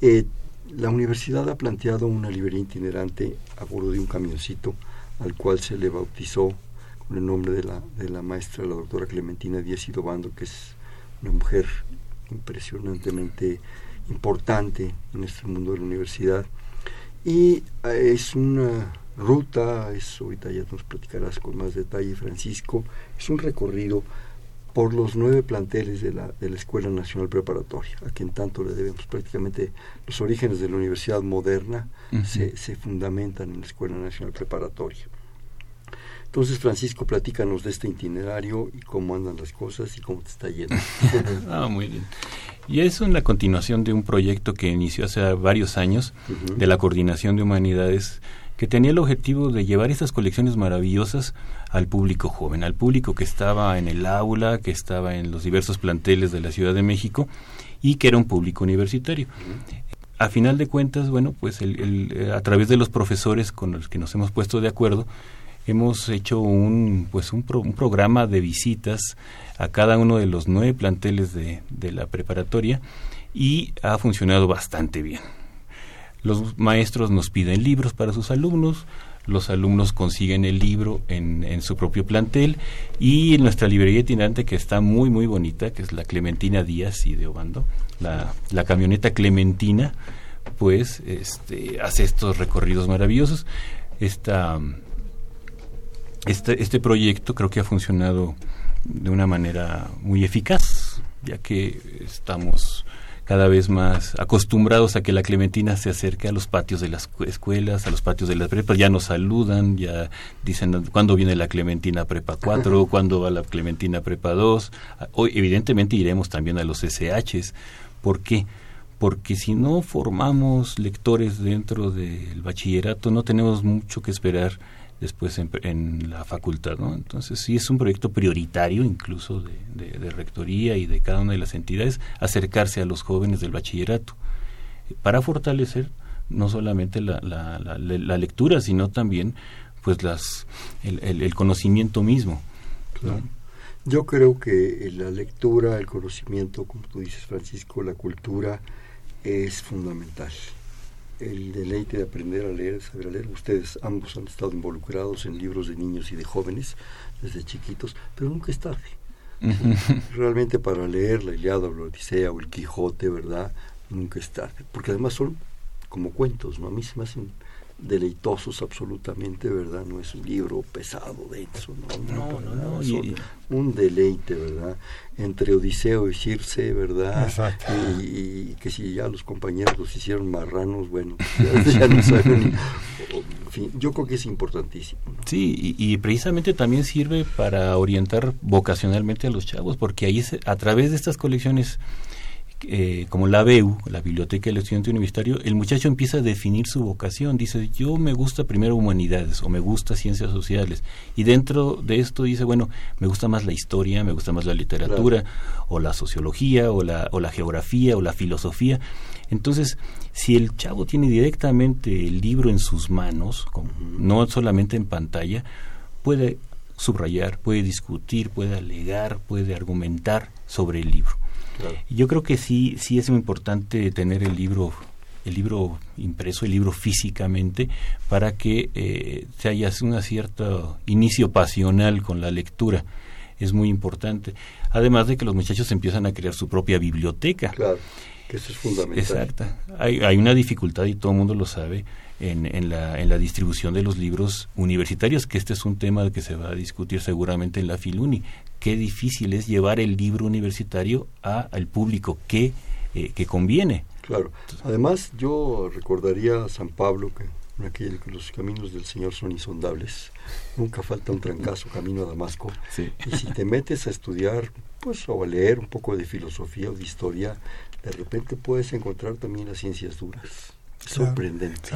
Eh, la universidad ha planteado una librería itinerante a bordo de un camioncito al cual se le bautizó con el nombre de la, de la maestra, la doctora Clementina Díaz Idobando, que es una mujer impresionantemente importante en este mundo de la universidad. Y eh, es una ruta, eso ahorita ya nos platicarás con más detalle Francisco, es un recorrido por los nueve planteles de la, de la Escuela Nacional Preparatoria, a quien tanto le debemos prácticamente los orígenes de la universidad moderna se, se fundamentan en la Escuela Nacional Preparatoria. Entonces, Francisco, platícanos de este itinerario y cómo andan las cosas y cómo te está yendo. ah, muy bien. Y es una continuación de un proyecto que inició hace varios años de la Coordinación de Humanidades que tenía el objetivo de llevar estas colecciones maravillosas al público joven, al público que estaba en el aula, que estaba en los diversos planteles de la Ciudad de México y que era un público universitario a final de cuentas, bueno, pues el, a través de los profesores con los que nos hemos puesto de acuerdo, hemos hecho un, pues un, un programa de visitas a cada uno de los nueve planteles de, de la preparatoria y ha funcionado bastante bien. Los maestros nos piden libros para sus alumnos, los alumnos consiguen el libro en, en, su propio plantel y en nuestra librería itinerante que está muy muy bonita, que es la Clementina Díaz y de Obando, la, la camioneta Clementina, pues este, hace estos recorridos maravillosos. Este, este proyecto creo que ha funcionado de una manera muy eficaz, ya que estamos cada vez más acostumbrados a que la Clementina se acerque a los patios de las escuelas, a los patios de las prepas, ya nos saludan, ya dicen cuándo viene la Clementina Prepa 4, cuándo va la Clementina Prepa 2. Hoy evidentemente iremos también a los SHs. ¿Por qué? Porque si no formamos lectores dentro del bachillerato, no tenemos mucho que esperar después en, la facultad. ¿no? Entonces sí es un proyecto prioritario incluso de, de, rectoría y de cada una de las entidades acercarse a los jóvenes del bachillerato para fortalecer no solamente la, la, la, lectura, sino también pues las el, conocimiento mismo. Yo creo que la lectura, el conocimiento, como tú dices Francisco, la cultura es fundamental el deleite de aprender a leer, saber a leer. Ustedes ambos han estado involucrados en libros de niños y de jóvenes desde chiquitos, pero nunca es tarde. Realmente para leer la Iliada o la Odisea o el Quijote, ¿verdad? Nunca es tarde, porque además son como cuentos, ¿no? A mí se me hacen deleitosos absolutamente, ¿verdad? No es un libro pesado, denso, no, no, no, no, un deleite, ¿verdad? Entre Odiseo y Circe, ¿verdad? Y, que si ya los compañeros los hicieron marranos, bueno, ya, no saben. En fin, yo creo que es importantísimo. Sí, y, y, precisamente también sirve para orientar vocacionalmente a los chavos, porque ahí a través de estas colecciones eh, como la BEU, la Biblioteca del Estudiante Universitario, el muchacho empieza a definir su vocación. Dice, yo me gusta primero humanidades o me gusta ciencias sociales. Y dentro de esto dice, bueno, me gusta más la historia, me gusta más la literatura, o la sociología, o la, o la geografía, o la filosofía. Entonces, si el chavo tiene directamente el libro en sus manos, no solamente en pantalla, puede subrayar, puede discutir, puede alegar, puede argumentar sobre el libro. Yo creo que sí, sí es muy importante tener el libro el libro impreso, el libro físicamente, para que eh, se haya un cierto inicio pasional con la lectura. Es muy importante. Además de que los muchachos empiezan a crear su propia biblioteca. Claro, que eso es fundamental. Exacto. Hay, hay una dificultad y todo el mundo lo sabe en, en, la, en la distribución de los libros universitarios, que este es un tema que se va a discutir seguramente en la Filuni. Qué difícil es llevar el libro universitario a, al público que, eh, que conviene. Claro. Además, yo recordaría a San Pablo que aquel que los caminos del Señor son insondables. Nunca falta un trancazo camino a Damasco. Y si te metes a estudiar, pues o a leer un poco de filosofía o de historia, de repente puedes encontrar también las ciencias duras sorprendente.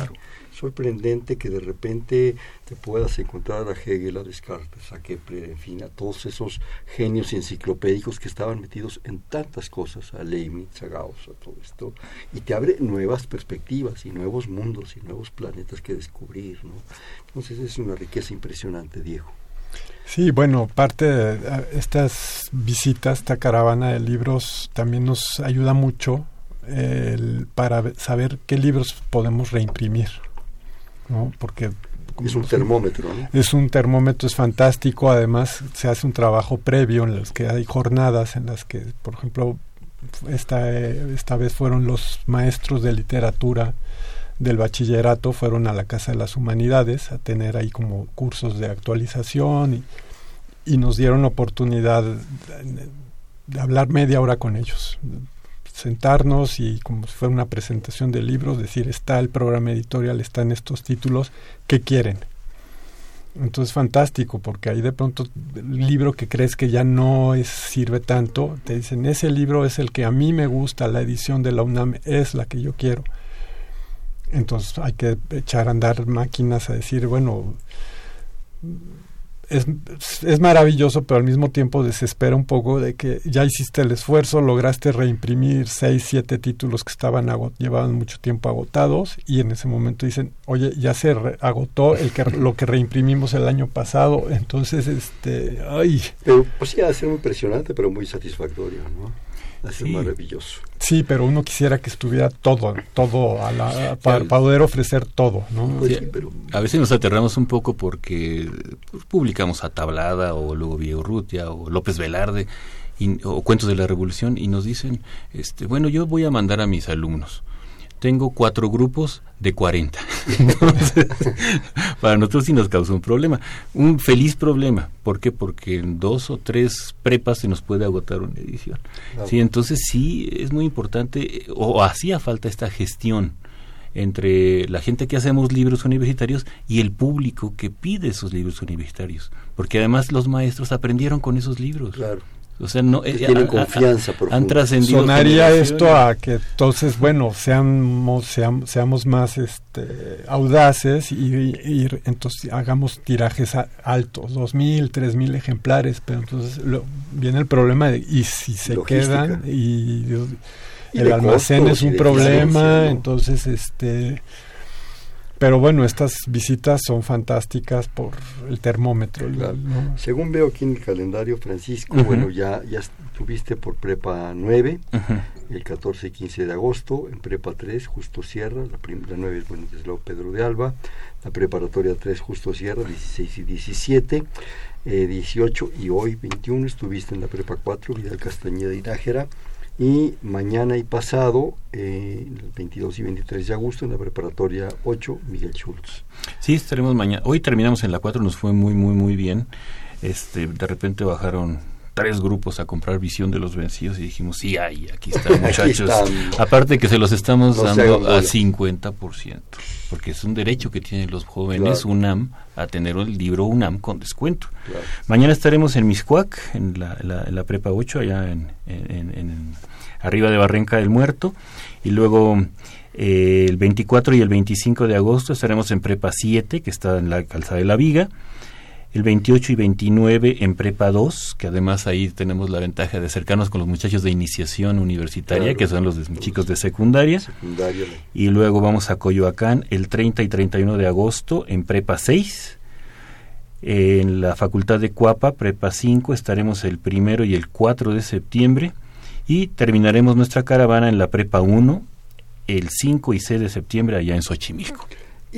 Sorprendente que de repente te puedas encontrar a Hegel, a Descartes, a Kepler, en fin, a todos esos genios enciclopédicos que estaban metidos en tantas cosas, a Leibniz, a Gauss, a todo esto, y te abre nuevas perspectivas y nuevos mundos y nuevos planetas que descubrir, ¿no? Entonces es una riqueza impresionante, Diego. Sí, bueno, parte de estas visitas, esta caravana de libros también nos ayuda mucho el, para saber qué libros podemos reimprimir, ¿no? Porque es un termómetro, ¿no? Es un termómetro, es fantástico. Además, se hace un trabajo previo en los que hay jornadas en las que, por ejemplo, esta, esta vez fueron los maestros de literatura del bachillerato, fueron a la Casa de las Humanidades a tener ahí como cursos de actualización y, y nos dieron la oportunidad de hablar media hora con ellos, sentarnos y como si fuera una presentación de libros, decir, está el programa editorial, están estos títulos, ¿qué quieren? Entonces fantástico, porque ahí de pronto el libro que crees que ya no es, sirve tanto, te dicen, ese libro es el que a mí me gusta, la edición de la UNAM es la que yo quiero. Entonces hay que echar a andar máquinas a decir, bueno, es, es, maravilloso, pero al mismo tiempo desespera un poco de que ya hiciste el esfuerzo, lograste reimprimir seis, siete títulos que estaban llevaban mucho tiempo agotados y en ese momento dicen, oye, ya se agotó el que lo que reimprimimos el año pasado, entonces, este, ay. Pero pues sí, ha sido muy impresionante, pero muy satisfactorio, ¿no? Ha maravilloso. Sí, pero uno quisiera que estuviera todo, todo a la, para, poder ofrecer todo, ¿no? Pues a veces nos aterramos un poco porque pues, publicamos a Tablada o luego Rutia o López Velarde o Cuentos de la Revolución y nos dicen, este, bueno, yo voy a mandar a mis alumnos tengo cuatro grupos de 40. Entonces, para nosotros sí nos causa un problema. Un feliz problema. ¿Por qué? Porque en dos o tres prepas se nos puede agotar una edición. Sí, entonces sí es muy importante, o hacía falta esta gestión entre la gente que hacemos libros universitarios y el público que pide esos libros universitarios. Porque además los maestros aprendieron con esos libros. Claro. O sea, no, eh, tienen confianza Han trascendido. Sonaría esto a que entonces, bueno, seamos, seamos, seamos más este, audaces y, entonces hagamos tirajes altos, dos mil, tres mil ejemplares, pero entonces viene el problema de, y si se quedan y, el almacén es un problema, entonces este pero bueno, estas visitas son fantásticas por el termómetro. Según veo aquí en el calendario, Francisco, bueno, ya, ya estuviste por Prepa 9, el 14 y 15 de agosto, en Prepa 3, Justo Sierra, la, la 9 es, bueno, desde luego Pedro de Alba, la Preparatoria 3, Justo Sierra, 16 y 17, 18 eh, y hoy 21 estuviste en la Prepa 4, Vidal Castañeda y Nájera, y mañana y pasado, eh, el 22 y 23 de agosto, en la preparatoria 8, Miguel Schultz. Sí, estaremos mañana. Hoy terminamos en la 4, nos fue muy, muy, muy bien. Este, de repente bajaron tres grupos a comprar visión de los vencidos y dijimos, sí, ahí, aquí están muchachos. Aparte que se los estamos dando a 50%, porque es un derecho que tienen los jóvenes UNAM a tener el libro UNAM con descuento. Mañana estaremos en Miscuac, en la, la, Prepa 8, allá en, en, arriba de Barranca del Muerto, y luego... Eh, el 24 y el 25 de agosto estaremos en Prepa 7, que está en la Calzada de la Viga el 28 y 29 en Prepa 2, que además ahí tenemos la ventaja de acercarnos con los muchachos de iniciación universitaria, que son los chicos de secundaria. Y luego vamos a Coyoacán el 30 y 31 de agosto en Prepa 6. En la Facultad de Cuapa, Prepa 5, estaremos el primero y el 4 de septiembre. Y terminaremos nuestra caravana en la Prepa 1 el 5 y 6 de septiembre allá en Xochimilco.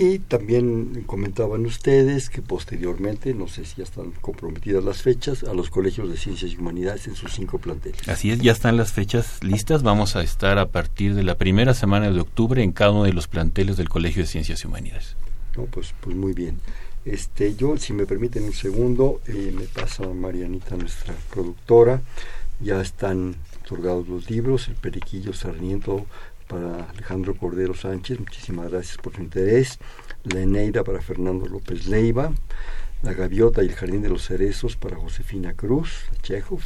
Y también comentaban ustedes que posteriormente, no sé si ya están comprometidas las fechas, a los colegios de ciencias y humanidades en sus cinco planteles. Así es, ya están las fechas listas. Vamos a estar a partir de la primera semana de octubre en cada uno de los planteles del Colegio de Ciencias y Humanidades. No, pues, pues muy bien. Este, yo, si me permiten un segundo, eh, me pasa Marianita, nuestra productora. Ya están otorgados los libros, El Periquillo Sarniento para Alejandro Cordero Sánchez, muchísimas gracias por su interés. La Eneida para Fernando López Leiva. La Gaviota y el Jardín de los Cerezos para Josefina Cruz, Chekhov.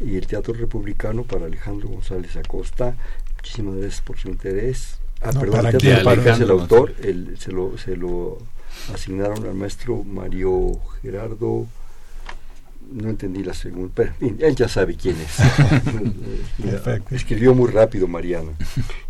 Y el Teatro Republicano para Alejandro González Acosta. Muchísimas gracias por su interés. Ah, perdón, el Teatro es el autor, se, lo, se lo asignaron al maestro Mario Gerardo no entendí la segunda, pero él ya sabe quién es. Escribió muy rápido Mariano.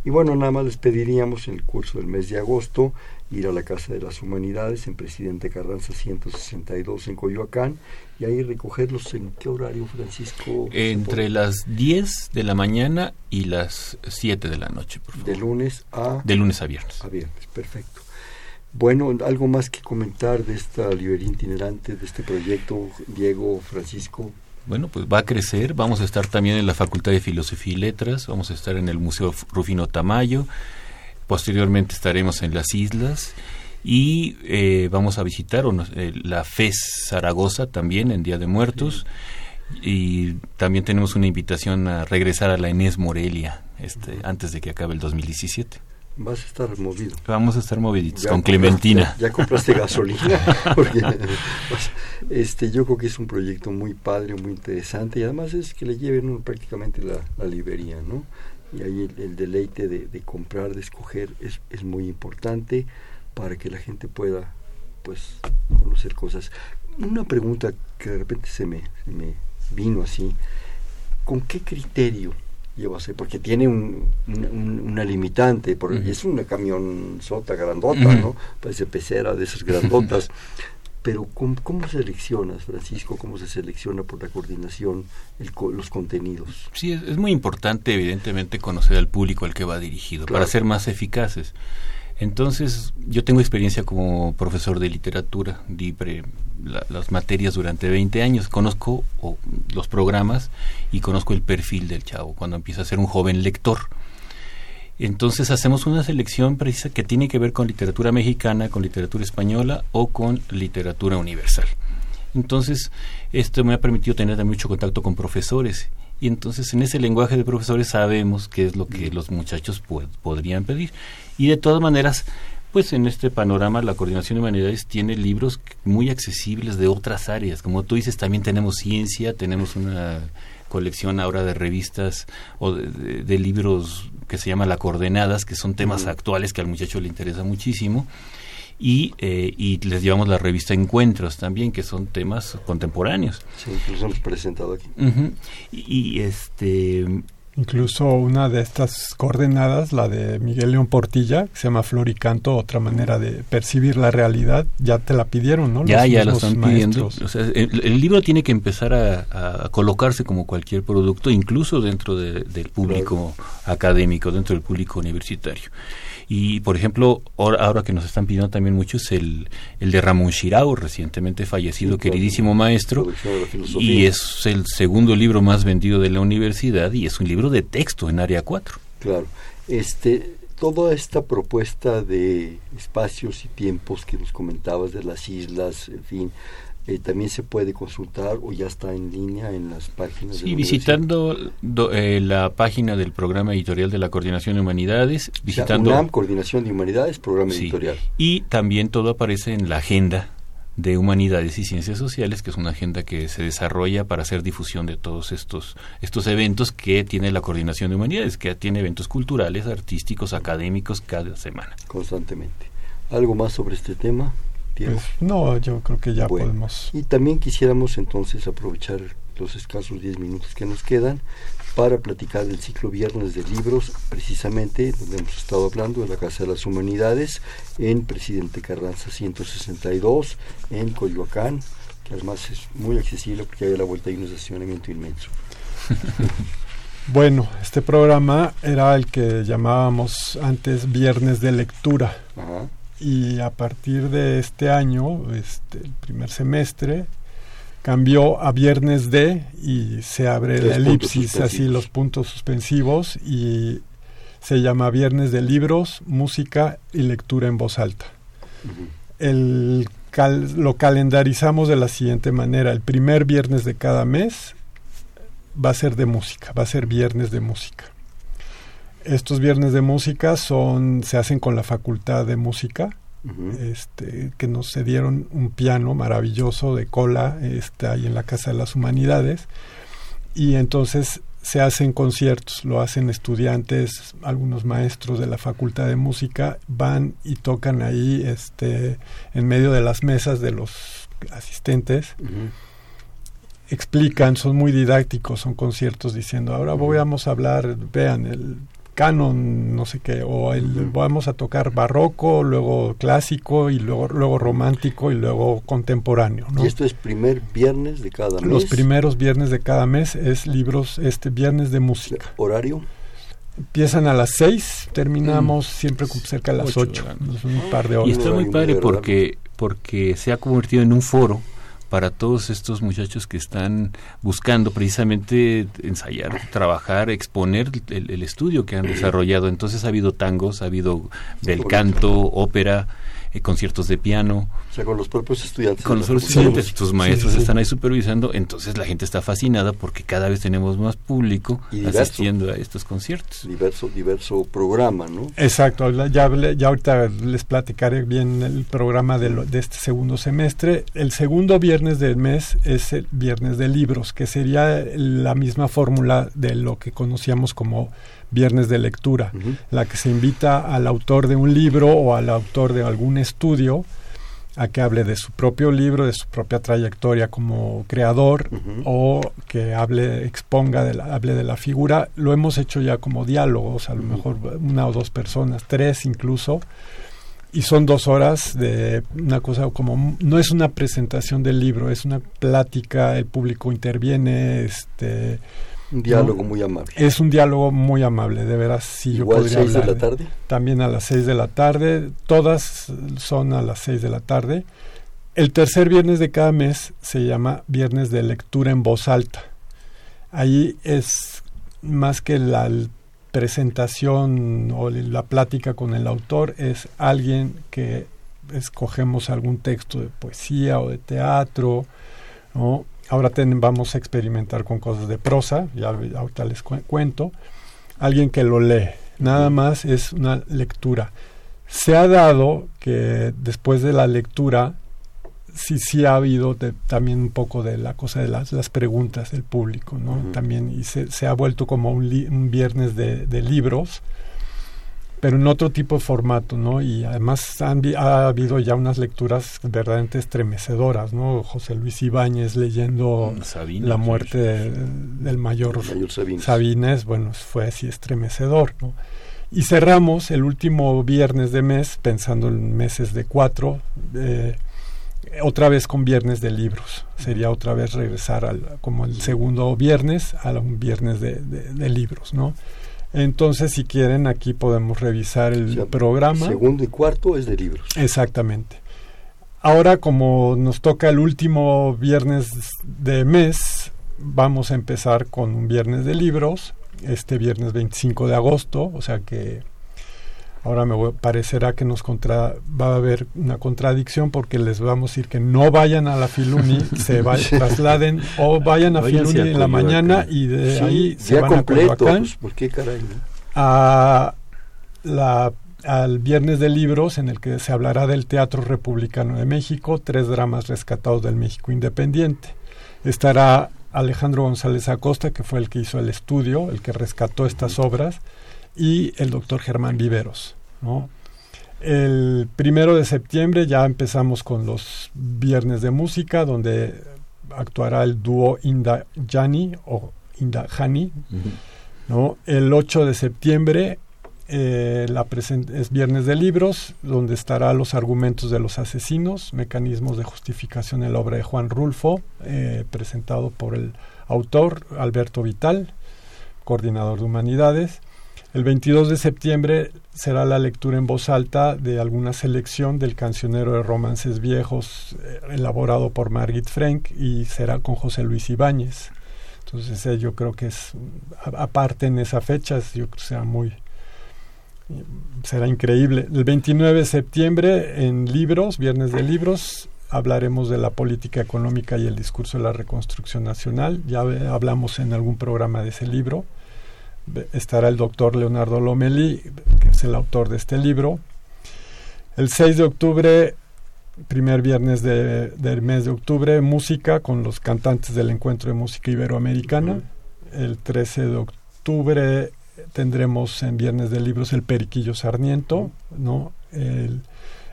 Y bueno, nada más les pediríamos en el curso del mes de agosto ir a la Casa de las Humanidades en Presidente Carranza 162 en Coyoacán y ahí recogerlos en qué horario, Francisco? Entre las 10 de la mañana y las 7 de la noche, por favor. De lunes a... De lunes a viernes. A viernes, perfecto. Bueno, algo más que comentar de esta librería itinerante, de este proyecto, Diego, Francisco. Bueno, pues va a crecer. Vamos a estar también en la Facultad de Filosofía y Letras, vamos a estar en el Museo Rufino Tamayo, posteriormente estaremos en las islas y eh, vamos a visitar eh, la FES Zaragoza también en Día de Muertos. Y también tenemos una invitación a regresar a la Inés Morelia este, antes de que acabe el 2017 vas a estar movido. Vamos a estar moviditos con Clementina. Ya, compraste gasolina, porque pues, este, yo creo que es un proyecto muy padre, muy interesante y además es que le lleven prácticamente la, la, librería, ¿no? Y ahí el, deleite de, de, comprar, de escoger es, es muy importante para que la gente pueda pues conocer cosas. una pregunta que de repente se me, me vino así. ¿Con qué criterio llevas? Porque tiene un, una limitante, porque es una camión sota grandota, ¿no? Parece pecera de esas grandotas. pero ¿cómo, ¿cómo, seleccionas, Francisco? ¿Cómo se selecciona por la coordinación el, los contenidos? Sí, es, muy importante, evidentemente, conocer al público al que va dirigido para ser más eficaces. Entonces, yo tengo experiencia como profesor de literatura, di las materias durante 20 años, conozco los programas y conozco el perfil del chavo cuando empieza a ser un joven lector. Entonces hacemos una selección precisa que tiene que ver con literatura mexicana, con literatura española o con literatura universal. Entonces, esto me ha permitido tener mucho contacto con profesores y entonces en ese lenguaje de profesores sabemos qué es lo que los muchachos podrían pedir. Y de todas maneras, pues en este panorama la Coordinación de Humanidades tiene libros muy accesibles de otras áreas. Como tú dices, también tenemos ciencia, tenemos una colección ahora de revistas o de, libros que se llama La Coordenadas, que son temas actuales que al muchacho le interesa muchísimo. Y, eh, y les llevamos la revista Encuentros también, que son temas contemporáneos. Sí, los hemos presentado aquí. y, este Incluso una de estas coordenadas, la de Miguel León Portilla, que se llama Floricanto, otra manera de percibir la realidad, ya te la pidieron, ¿no? Ya, ya la están pidiendo. el, libro tiene que empezar a, colocarse como cualquier producto, incluso dentro del público académico, dentro del público universitario. Y, por ejemplo, ahora, que nos están pidiendo también mucho es el, el de Ramón Shirao, recientemente fallecido, queridísimo maestro, y es el segundo libro más vendido de la universidad y es un libro de texto en área 4. Claro. Este, toda esta propuesta de espacios y tiempos que nos comentabas de las islas, en fin, eh, también se puede consultar o ya está en línea en las páginas. Sí, visitando eh, la página del programa editorial de la Coordinación de Humanidades, visitando... UNAM, Coordinación de Humanidades, programa editorial. Y también todo aparece en la agenda de Humanidades y Ciencias Sociales, que es una agenda que se desarrolla para hacer difusión de todos estos, estos eventos que tiene la Coordinación de Humanidades, que tiene eventos culturales, artísticos, académicos cada semana. Constantemente. ¿Algo más sobre este tema? Pues, no, yo creo que ya podemos. Y también quisiéramos entonces aprovechar los escasos 10 minutos que nos quedan para platicar del ciclo Viernes de Libros, precisamente donde hemos estado hablando de la Casa de las Humanidades, en Presidente Carranza 162, en Coyoacán, que además es muy accesible porque hay a la vuelta hay un estacionamiento inmenso. Bueno, este programa era el que llamábamos antes Viernes de Lectura. Ajá y a partir de este año, este, el primer semestre, cambió a viernes de y se abre la elipsis, así los puntos suspensivos y se llama viernes de libros, música y lectura en voz alta. el lo calendarizamos de la siguiente manera, el primer viernes de cada mes va a ser de música, va a ser viernes de música. Estos viernes de música son se hacen con la Facultad de Música, este, que nos cedieron un piano maravilloso de cola este, ahí en la Casa de las Humanidades. Y entonces se hacen conciertos, lo hacen estudiantes, algunos maestros de la Facultad de Música, van y tocan ahí este, en medio de las mesas de los asistentes. explican, son muy didácticos, son conciertos diciendo, ahora voy vamos a hablar, vean, el canon, no sé qué, o el, vamos a tocar barroco, luego clásico y luego, luego romántico y luego contemporáneo. ¿no? Y esto es primer viernes de cada mes. Los primeros viernes de cada mes es libros, este viernes de música. ¿Horario? Empiezan a las seis, terminamos mm. siempre cerca de las ocho, un par de horas. Y está muy padre porque, porque se ha convertido en un foro para todos estos muchachos que están buscando precisamente ensayar, trabajar, exponer el, estudio que han desarrollado. Entonces ha habido tangos, ha habido bel canto, ópera, eh, conciertos de piano. Sea, con los propios estudiantes. Con los propios estudiantes, tus maestros están ahí supervisando, entonces la gente está fascinada porque cada vez tenemos más público asistiendo a estos conciertos. Diverso, diverso programa, ¿no? Exacto, ya, ya ahorita les platicaré bien el programa de, de este segundo semestre. El segundo viernes del mes es el viernes de libros, que sería la misma fórmula de lo que conocíamos como viernes de lectura, la que se invita al autor de un libro o al autor de algún estudio a que hable de su propio libro, de su propia trayectoria como creador o que hable, exponga, de la, hable de la figura. Lo hemos hecho ya como diálogos, a lo mejor una o dos personas, tres incluso. Y son dos horas de una cosa como, no es una presentación del libro, es una plática, el público interviene, este un diálogo muy amable. Es un diálogo muy amable, de veras. Sí, yo podría seis de la tarde? También a las seis de la tarde. Todas son a las seis de la tarde. El tercer viernes de cada mes se llama Viernes de Lectura en Voz Alta. Ahí es más que la presentación o la plática con el autor, es alguien que escogemos algún texto de poesía o de teatro, ¿no? Ahora vamos a experimentar con cosas de prosa, ya ahorita les cuento. Alguien que lo lee, nada más es una lectura. Se ha dado que después de la lectura, sí, sí ha habido también un poco de la cosa de las, las preguntas del público, ¿no? También, y se, se, ha vuelto como un, un viernes de, de libros pero en otro tipo de formato, ¿no? Y además ha habido ya unas lecturas verdaderamente estremecedoras, ¿no? José Luis Ibáñez leyendo mm, la muerte del mayor, Sabines. bueno, fue así estremecedor, ¿no? Y cerramos el último viernes de mes, pensando en meses de cuatro, eh, otra vez con viernes de libros. Sería otra vez regresar al, como el segundo viernes a un viernes de, de libros, ¿no? Entonces, si quieren, aquí podemos revisar el programa. Segundo y cuarto es de libros. Exactamente. Ahora, como nos toca el último viernes de mes, vamos a empezar con un viernes de libros, este viernes 25 de agosto, o sea que Ahora me parecerá que nos contra, va a haber una contradicción porque les vamos a decir que no vayan a la Filuni, se trasladen o vayan a Filuni en la mañana y de ahí se van completo, a Coyoacán. Pues, qué caray? A la, al Viernes de Libros, en el que se hablará del Teatro Republicano de México, tres dramas rescatados del México Independiente. Estará Alejandro González Acosta, que fue el que hizo el estudio, el que rescató estas obras y el doctor Germán Viveros. ¿No? El primero de septiembre ya empezamos con los viernes de música, donde actuará el dúo Inda Yani o Inda Hani. ¿no? El 8 de septiembre eh, la es Viernes de Libros, donde estará los argumentos de los asesinos, mecanismos de justificación en la obra de Juan Rulfo, eh, presentado por el autor Alberto Vital, coordinador de humanidades. El 22 de septiembre será la lectura en voz alta de alguna selección del cancionero de romances viejos eh, elaborado por Margit Frank y será con José Luis Ibáñez. Entonces eh, yo creo que es aparte en esa fecha, yo creo que será muy será increíble. El 29 de septiembre en libros, viernes de libros, hablaremos de la política económica y el discurso de la reconstrucción nacional. Ya hablamos en algún programa de ese libro estará el doctor Leonardo Lomeli, que es el autor de este libro. El 6 de octubre, primer viernes del mes de octubre, música con los cantantes del Encuentro de Música Iberoamericana. El 13 de octubre tendremos en Viernes de Libros el Periquillo Sarniento, ¿no? El,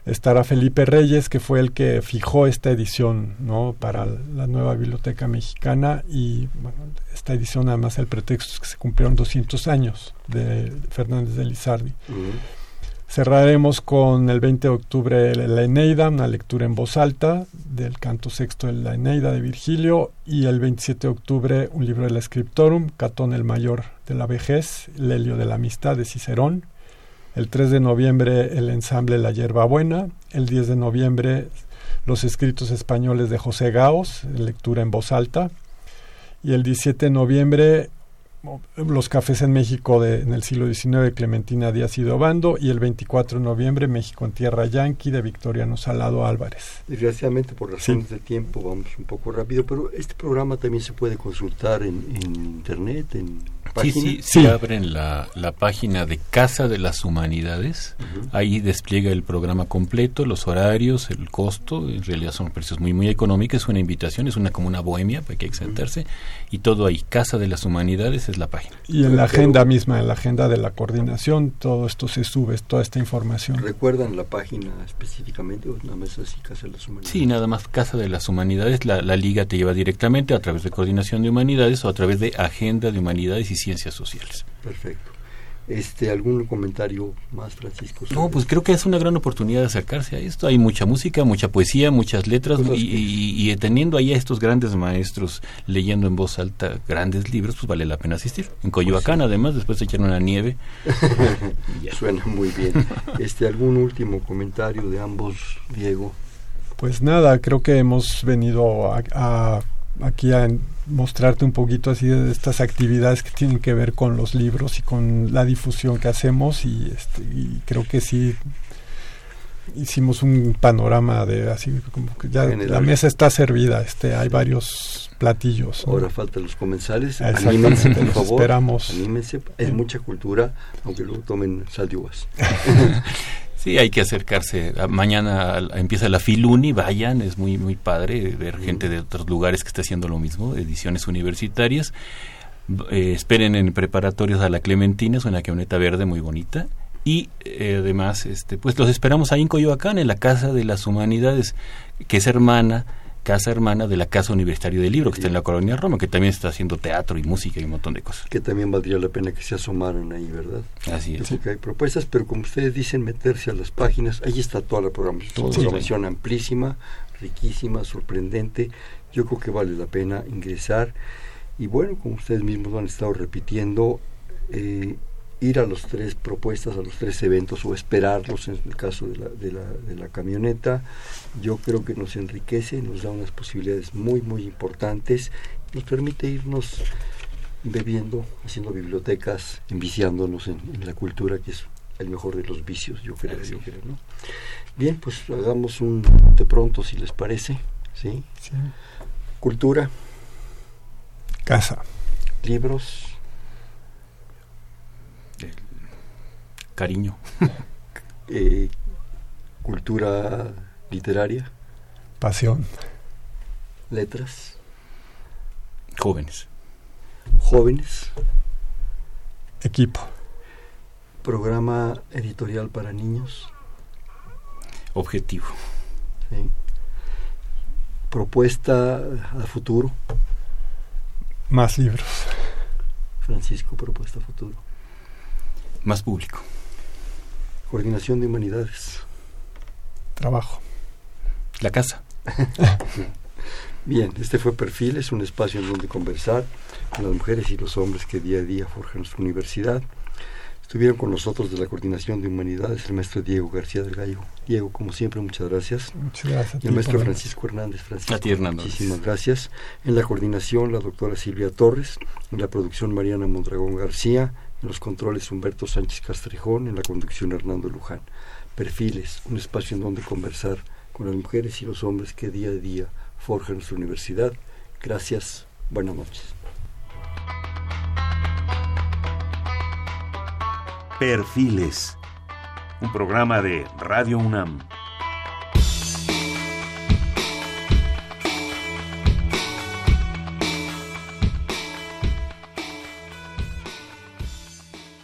estará Felipe Reyes, que fue el que fijó esta edición ¿no? para la nueva Biblioteca Mexicana y bueno, esta edición además el pretexto es que se cumplieron 200 años de Fernández de Lizardi. Cerraremos con el 20 de octubre la Eneida, una lectura en voz alta del canto sexto de la Eneida de Virgilio y el 27 de octubre un libro de la Scriptorum, Catón el Mayor de la Vejez, Lelio de la Amistad de Cicerón, el 3 de noviembre el ensamble La Buena. El 10 de noviembre los escritos españoles de José Gaos, lectura en voz alta. Y el 17 de noviembre los cafés en México de, en el siglo XIX, Clementina Díaz y Dobando, y el 24 de noviembre, México en Tierra Yanqui, de Victoriano Salado Álvarez. Desgraciadamente, por razones de tiempo, vamos un poco rápido, pero este programa también se puede consultar en, en Internet, en Sí, sí, sí. abren la, la, página de Casa de las Humanidades, ahí despliega el programa completo, los horarios, el costo, en realidad son precios muy muy económicos, es una invitación, es una como una bohemia, para que hay que sentarse, y todo ahí, Casa de las Humanidades, es la página. Y en la agenda misma, en la agenda de la coordinación, todo esto se sube, toda esta información. ¿Recuerdan la página específicamente o nada más así Casa de las Humanidades? Sí, nada más Casa de las Humanidades. La, la liga te lleva directamente a través de Coordinación de Humanidades o a través de Agenda de Humanidades y Ciencias Sociales. Perfecto. Este, ¿Algún comentario más, Francisco? No, pues creo que es una gran oportunidad de acercarse a esto. Hay mucha música, mucha poesía, muchas letras y, y, teniendo ahí a estos grandes maestros leyendo en voz alta grandes libros, pues vale la pena asistir. En Coyoacán, pues además, después de echar una nieve. Suena muy bien. Este, ¿Algún último comentario de ambos, Diego? Pues nada, creo que hemos venido a aquí a mostrarte un poquito así de estas actividades que tienen que ver con los libros y con la difusión que hacemos y, este, y creo que sí hicimos un panorama de así como que ya la mesa está servida este hay varios platillos ahora faltan los comensales. Anímense por favor. esperamos. Anímense es mucha cultura aunque luego tomen sal de uvas Sí, hay que acercarse. Mañana empieza la Filuni, vayan, es muy muy padre ver gente de otros lugares que está haciendo lo mismo, ediciones universitarias. Eh, esperen en preparatorios a la Clementina, es una camioneta verde muy bonita. Y eh, además, este, pues los esperamos ahí en Coyoacán, en la Casa de las Humanidades, que es hermana casa hermana de la Casa Universitaria del Libro, que está en la Colonia Roma, que también está haciendo teatro y música y un montón de cosas. Que también valdría la pena que se asomaran ahí, ¿verdad? Así es. Porque hay propuestas, pero como ustedes dicen, meterse a las páginas, ahí está toda la programación, toda programación amplísima, riquísima, sorprendente. Yo creo que vale la pena ingresar. Y bueno, como ustedes mismos lo han estado repitiendo, eh, ir a las tres propuestas, a los tres eventos o esperarlos en el caso de la, de la, de la camioneta, yo creo que nos enriquece, nos da unas posibilidades muy, muy importantes, nos permite irnos bebiendo, haciendo bibliotecas, enviciándonos en, la cultura, que es el mejor de los vicios, yo creo. Yo creo ¿no? Bien, pues hagamos un de pronto, si les parece. ¿sí? sí. Cultura. Casa. Libros. Cariño. Eh, cultura literaria. Pasión. Letras. Jóvenes. Jóvenes. Equipo. Programa editorial para niños. Objetivo. Propuesta a futuro. Más libros. Francisco, propuesta a futuro. Más público. Coordinación de Humanidades. Trabajo. La casa. Bien, este fue Perfil, es un espacio en donde conversar con las mujeres y los hombres que día a día forjan nuestra universidad. Estuvieron con nosotros de la Coordinación de Humanidades el maestro Diego García del Gallo. Diego, como siempre, muchas gracias. Muchas gracias. Y el maestro Francisco Hernández. Francisco, a ti, Hernández. Muchísimas gracias. En la coordinación, la doctora Silvia Torres. En la producción, Mariana Mondragón García en los controles Humberto Sánchez Castrejón, en la conducción Hernando Luján. Perfiles, un espacio en donde conversar con las mujeres y los hombres que día a día forjan nuestra universidad. Gracias, buenas noches. Perfiles, un programa de Radio UNAM.